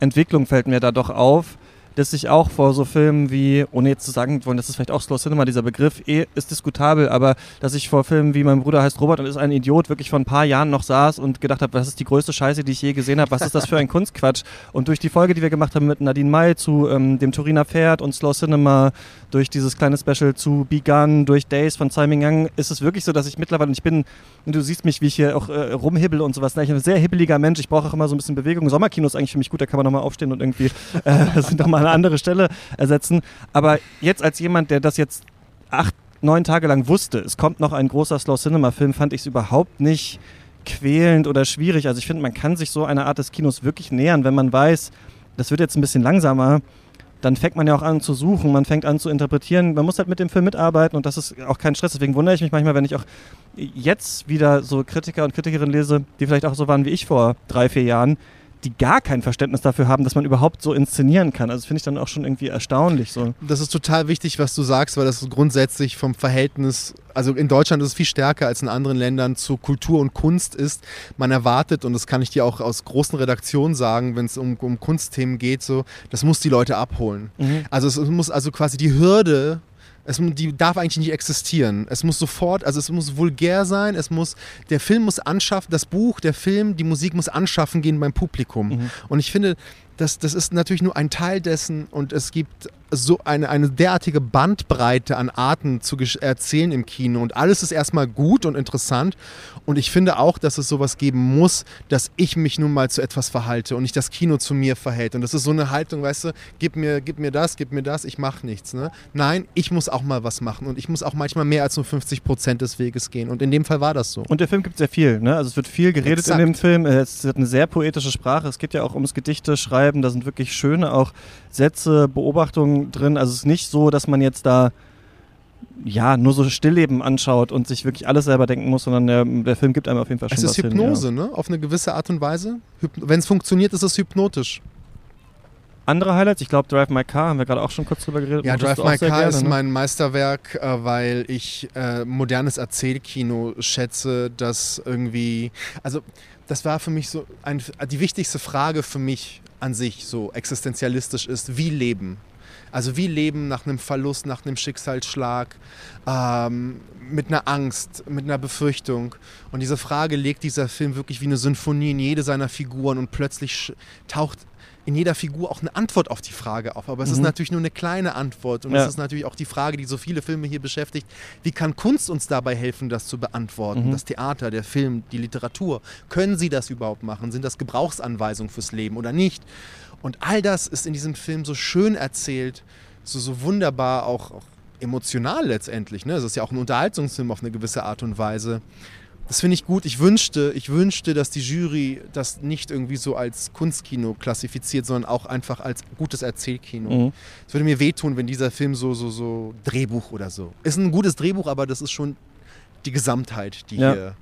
Entwicklung, fällt mir da doch auf dass ich auch vor so Filmen wie, ohne jetzt zu sagen wollen, das ist vielleicht auch Slow Cinema, dieser Begriff eh ist diskutabel, aber dass ich vor Filmen wie mein Bruder heißt Robert und ist ein Idiot wirklich vor ein paar Jahren noch saß und gedacht habe, was ist die größte Scheiße, die ich je gesehen habe, was ist das für ein Kunstquatsch? Und durch die Folge, die wir gemacht haben mit Nadine May zu ähm, dem Turiner Pferd und Slow Cinema, durch dieses kleine Special zu Begun, durch Days von Simon Young, ist es wirklich so, dass ich mittlerweile, und ich bin, du siehst mich, wie ich hier auch äh, rumhibbel und sowas, ich bin ein sehr hibbeliger Mensch, ich brauche auch immer so ein bisschen Bewegung. Sommerkino ist eigentlich für mich gut, da kann man nochmal aufstehen und irgendwie *laughs* äh, sind nochmal eine andere Stelle ersetzen. Aber jetzt als jemand, der das jetzt acht, neun Tage lang wusste, es kommt noch ein großer Slow Cinema Film, fand ich es überhaupt nicht quälend oder schwierig. Also ich finde, man kann sich so einer Art des Kinos wirklich nähern, wenn man weiß, das wird jetzt ein bisschen langsamer. Dann fängt man ja auch an zu suchen, man fängt an zu interpretieren. Man muss halt mit dem Film mitarbeiten und das ist auch kein Stress. Deswegen wundere ich mich manchmal, wenn ich auch jetzt wieder so Kritiker und Kritikerinnen lese, die vielleicht auch so waren wie ich vor drei, vier Jahren, die gar kein Verständnis dafür haben, dass man überhaupt so inszenieren kann. Also finde ich dann auch schon irgendwie erstaunlich. So. Das ist total wichtig, was du sagst, weil das grundsätzlich vom Verhältnis, also in Deutschland ist es viel stärker als in anderen Ländern zu Kultur und Kunst ist. Man erwartet, und das kann ich dir auch aus großen Redaktionen sagen, wenn es um, um Kunstthemen geht, so, das muss die Leute abholen. Mhm. Also es muss also quasi die Hürde es, die darf eigentlich nicht existieren. Es muss sofort, also es muss vulgär sein, es muss, der Film muss anschaffen, das Buch, der Film, die Musik muss anschaffen gehen beim Publikum. Mhm. Und ich finde, das, das ist natürlich nur ein Teil dessen und es gibt so eine, eine derartige Bandbreite an Arten zu erzählen im Kino und alles ist erstmal gut und interessant und ich finde auch, dass es sowas geben muss, dass ich mich nun mal zu etwas verhalte und nicht das Kino zu mir verhält und das ist so eine Haltung, weißt du, gib mir, gib mir das, gib mir das, ich mache nichts. Ne? Nein, ich muss auch mal was machen und ich muss auch manchmal mehr als nur 50 Prozent des Weges gehen und in dem Fall war das so. Und der Film gibt sehr viel, ne? also es wird viel geredet Exakt. in dem Film, es hat eine sehr poetische Sprache, es geht ja auch ums Gedichte schreiben, da sind wirklich schöne auch Sätze, Beobachtungen drin. Also es ist nicht so, dass man jetzt da ja, nur so Stillleben anschaut und sich wirklich alles selber denken muss, sondern der, der Film gibt einem auf jeden Fall schon es was Es ist Hypnose, hin, ja. ne? Auf eine gewisse Art und Weise. Wenn es funktioniert, ist es hypnotisch. Andere Highlights, ich glaube Drive My Car, haben wir gerade auch schon kurz drüber geredet. Ja, Drive My Car gerne, ist ne? mein Meisterwerk, äh, weil ich äh, modernes Erzählkino schätze, das irgendwie, also das war für mich so ein, die wichtigste Frage für mich an sich so existenzialistisch ist, wie leben. Also wie leben nach einem Verlust, nach einem Schicksalsschlag, ähm, mit einer Angst, mit einer Befürchtung. Und diese Frage legt dieser Film wirklich wie eine Symphonie in jede seiner Figuren und plötzlich taucht in jeder Figur auch eine Antwort auf die Frage auf. Aber es mhm. ist natürlich nur eine kleine Antwort. Und es ist natürlich auch die Frage, die so viele Filme hier beschäftigt. Wie kann Kunst uns dabei helfen, das zu beantworten? Mhm. Das Theater, der Film, die Literatur. Können sie das überhaupt machen? Sind das Gebrauchsanweisungen fürs Leben oder nicht? Und all das ist in diesem Film so schön erzählt, so, so wunderbar auch, auch emotional letztendlich. Ne? Es ist ja auch ein Unterhaltungsfilm auf eine gewisse Art und Weise. Das finde ich gut. Ich wünschte, ich wünschte, dass die Jury das nicht irgendwie so als Kunstkino klassifiziert, sondern auch einfach als gutes Erzählkino. Mhm. Es würde mir wehtun, wenn dieser Film so, so, so Drehbuch oder so. Ist ein gutes Drehbuch, aber das ist schon die Gesamtheit, die ja. hier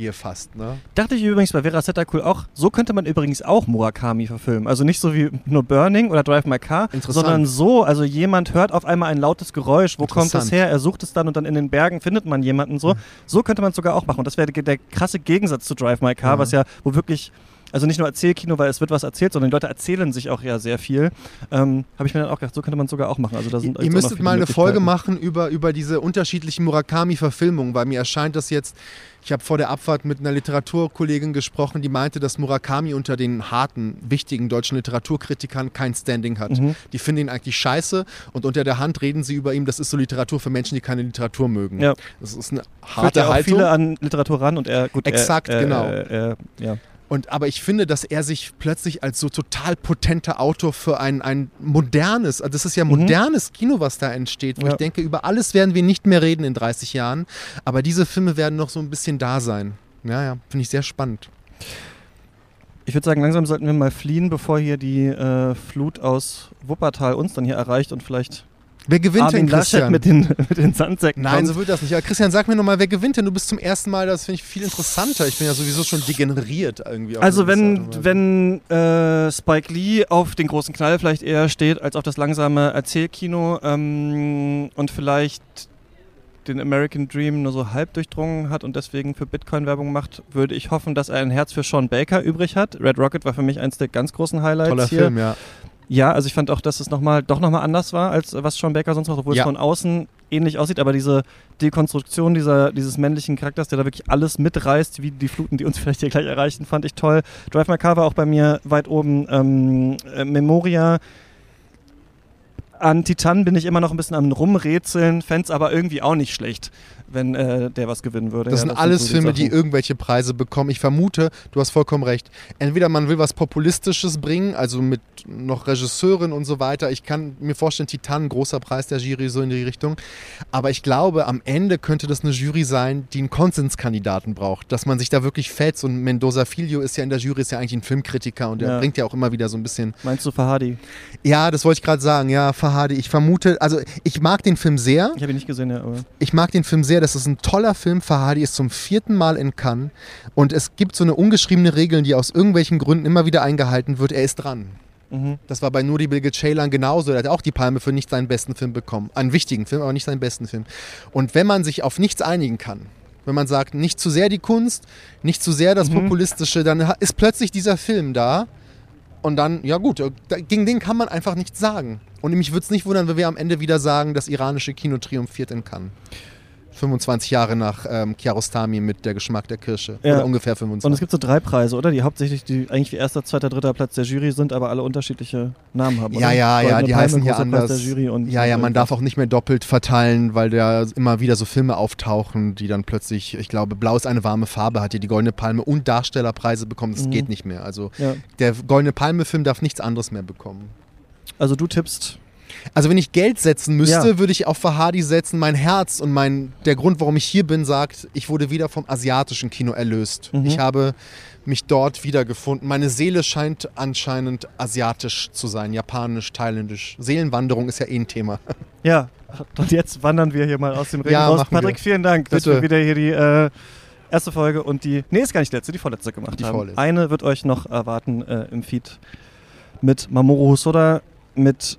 dir fast, ne? Dachte ich übrigens bei Vera Zeta cool auch, so könnte man übrigens auch Murakami verfilmen. Also nicht so wie nur Burning oder Drive My Car, sondern so, also jemand hört auf einmal ein lautes Geräusch, wo kommt es her? Er sucht es dann und dann in den Bergen findet man jemanden so. Mhm. So könnte man es sogar auch machen. Und das wäre der, der krasse Gegensatz zu Drive My Car, mhm. was ja, wo wirklich also nicht nur Erzählkino, weil es wird was erzählt, sondern die Leute erzählen sich auch ja sehr viel. Ähm, Habe ich mir dann auch gedacht, so könnte man es sogar auch machen. Also da sind Ihr müsstet mal eine Folge machen über, über diese unterschiedlichen Murakami-Verfilmungen, weil mir erscheint das jetzt ich habe vor der Abfahrt mit einer Literaturkollegin gesprochen, die meinte, dass Murakami unter den harten, wichtigen deutschen Literaturkritikern kein Standing hat. Mhm. Die finden ihn eigentlich scheiße und unter der Hand reden sie über ihn, das ist so Literatur für Menschen, die keine Literatur mögen. Ja. Das ist eine harte Führt Haltung. viele an Literatur ran und er, gut, Exakt, er, er, genau. Er, ja. Und, aber ich finde, dass er sich plötzlich als so total potenter Autor für ein, ein modernes, also das ist ja mhm. modernes mhm. Kino, was da entsteht, wo ja. ich denke, über alles werden wir nicht mehr reden in 30 Jahren, aber diese Filme werden noch so ein bisschen da sein. Ja, ja, finde ich sehr spannend. Ich würde sagen, langsam sollten wir mal fliehen, bevor hier die äh, Flut aus Wuppertal uns dann hier erreicht und vielleicht Wer gewinnt Armin denn, Christian? Mit den, *laughs* mit den Sandsäcken. Nein, kommt. so wird das nicht. Aber Christian, sag mir nochmal, wer gewinnt denn? Du bist zum ersten Mal, das finde ich viel interessanter. Ich bin ja sowieso schon degeneriert irgendwie. Also wenn, wenn äh, Spike Lee auf den großen Knall vielleicht eher steht, als auf das langsame Erzählkino ähm, und vielleicht den American Dream nur so halb durchdrungen hat und deswegen für Bitcoin-Werbung macht, würde ich hoffen, dass er ein Herz für Sean Baker übrig hat. Red Rocket war für mich eins der ganz großen Highlights Toller hier. Film, ja. Ja, also ich fand auch, dass es noch mal, doch nochmal anders war, als was Sean Baker sonst macht, obwohl ja. es von außen ähnlich aussieht, aber diese Dekonstruktion dieser, dieses männlichen Charakters, der da wirklich alles mitreißt, wie die Fluten, die uns *laughs* vielleicht hier gleich erreichen, fand ich toll. Drive My Car war auch bei mir weit oben. Ähm, äh, Memoria an Titan bin ich immer noch ein bisschen am Rumrätseln, fände es aber irgendwie auch nicht schlecht wenn äh, der was gewinnen würde. Das ja, sind das alles sind Filme, die, die irgendwelche Preise bekommen. Ich vermute, du hast vollkommen recht. Entweder man will was Populistisches bringen, also mit noch Regisseurin und so weiter. Ich kann mir vorstellen, Titan, großer Preis der Jury, so in die Richtung. Aber ich glaube, am Ende könnte das eine Jury sein, die einen Konsenskandidaten braucht. Dass man sich da wirklich fetzt. Und Mendoza Filio ist ja in der Jury, ist ja eigentlich ein Filmkritiker und der ja. bringt ja auch immer wieder so ein bisschen. Meinst du Fahadi? Ja, das wollte ich gerade sagen. Ja, Fahadi. Ich vermute, also ich mag den Film sehr. Ich habe ihn nicht gesehen, ja. Aber ich mag den Film sehr das ist ein toller Film. Fahadi ist zum vierten Mal in Cannes. Und es gibt so eine ungeschriebene Regel, die aus irgendwelchen Gründen immer wieder eingehalten wird. Er ist dran. Mhm. Das war bei Nuri Bilge Ceylan genauso. Er hat auch die Palme für nicht seinen besten Film bekommen. Einen wichtigen Film, aber nicht seinen besten Film. Und wenn man sich auf nichts einigen kann, wenn man sagt, nicht zu sehr die Kunst, nicht zu sehr das mhm. Populistische, dann ist plötzlich dieser Film da. Und dann, ja gut, gegen den kann man einfach nichts sagen. Und mich würde es nicht wundern, wenn wir am Ende wieder sagen, das iranische Kino triumphiert in Cannes. 25 Jahre nach ähm, Kiarostami mit der Geschmack der Kirsche. Ja. Oder ungefähr 25. Und es gibt so drei Preise, oder? Die hauptsächlich die eigentlich wie erster, zweiter, dritter Platz der Jury sind, aber alle unterschiedliche Namen haben. Ja, oder? ja, ja, die Palme, heißen hier anders. ja, ja, man darf auch nicht mehr doppelt verteilen, weil da immer wieder so Filme auftauchen, die dann plötzlich, ich glaube, Blau ist eine warme Farbe, hat hier die Goldene Palme und Darstellerpreise bekommen. Das mhm. geht nicht mehr. Also ja. der Goldene Palme-Film darf nichts anderes mehr bekommen. Also du tippst also wenn ich Geld setzen müsste, ja. würde ich auf Fahadi setzen. Mein Herz und mein, der Grund, warum ich hier bin, sagt, ich wurde wieder vom asiatischen Kino erlöst. Mhm. Ich habe mich dort wiedergefunden. Meine Seele scheint anscheinend asiatisch zu sein, japanisch, thailändisch. Seelenwanderung ist ja eh ein Thema. *laughs* Ja, und jetzt wandern wir hier mal aus dem Regen ja, raus. Patrick, wir. vielen Dank, Bitte. dass wir wieder hier die äh, erste Folge und die, nee, ist gar nicht die letzte, die vorletzte gemacht die haben. Vorletzte. Eine wird euch noch erwarten äh, im Feed mit Mamoru Hosoda, mit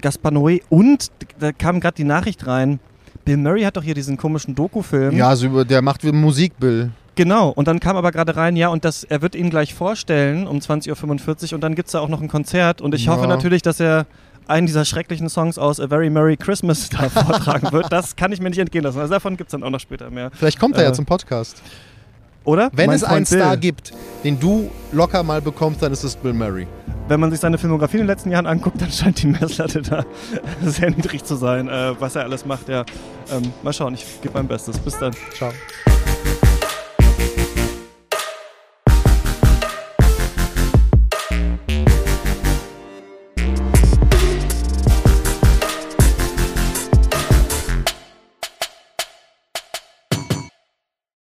Gaspar Noé und da kam gerade die Nachricht rein, Bill Murray hat doch hier diesen komischen Doku-Film. Ja, also der macht Musik, Bill. Genau, und dann kam aber gerade rein, ja, und das, er wird ihn gleich vorstellen um 20.45 Uhr und dann gibt es da auch noch ein Konzert und ich ja. hoffe natürlich, dass er einen dieser schrecklichen Songs aus A Very Merry Christmas *laughs* da vortragen wird. Das kann ich mir nicht entgehen lassen. Also davon gibt es dann auch noch später mehr. Vielleicht kommt er äh, ja zum Podcast. Oder? Wenn mein es einen Bill. Star gibt, den du locker mal bekommst, dann ist es Bill Murray. Wenn man sich seine Filmografie in den letzten Jahren anguckt, dann scheint die Messlatte da *laughs* sehr niedrig zu sein, äh, was er alles macht. Ja, ähm, mal schauen, ich gebe mein Bestes. Bis dann. Ciao.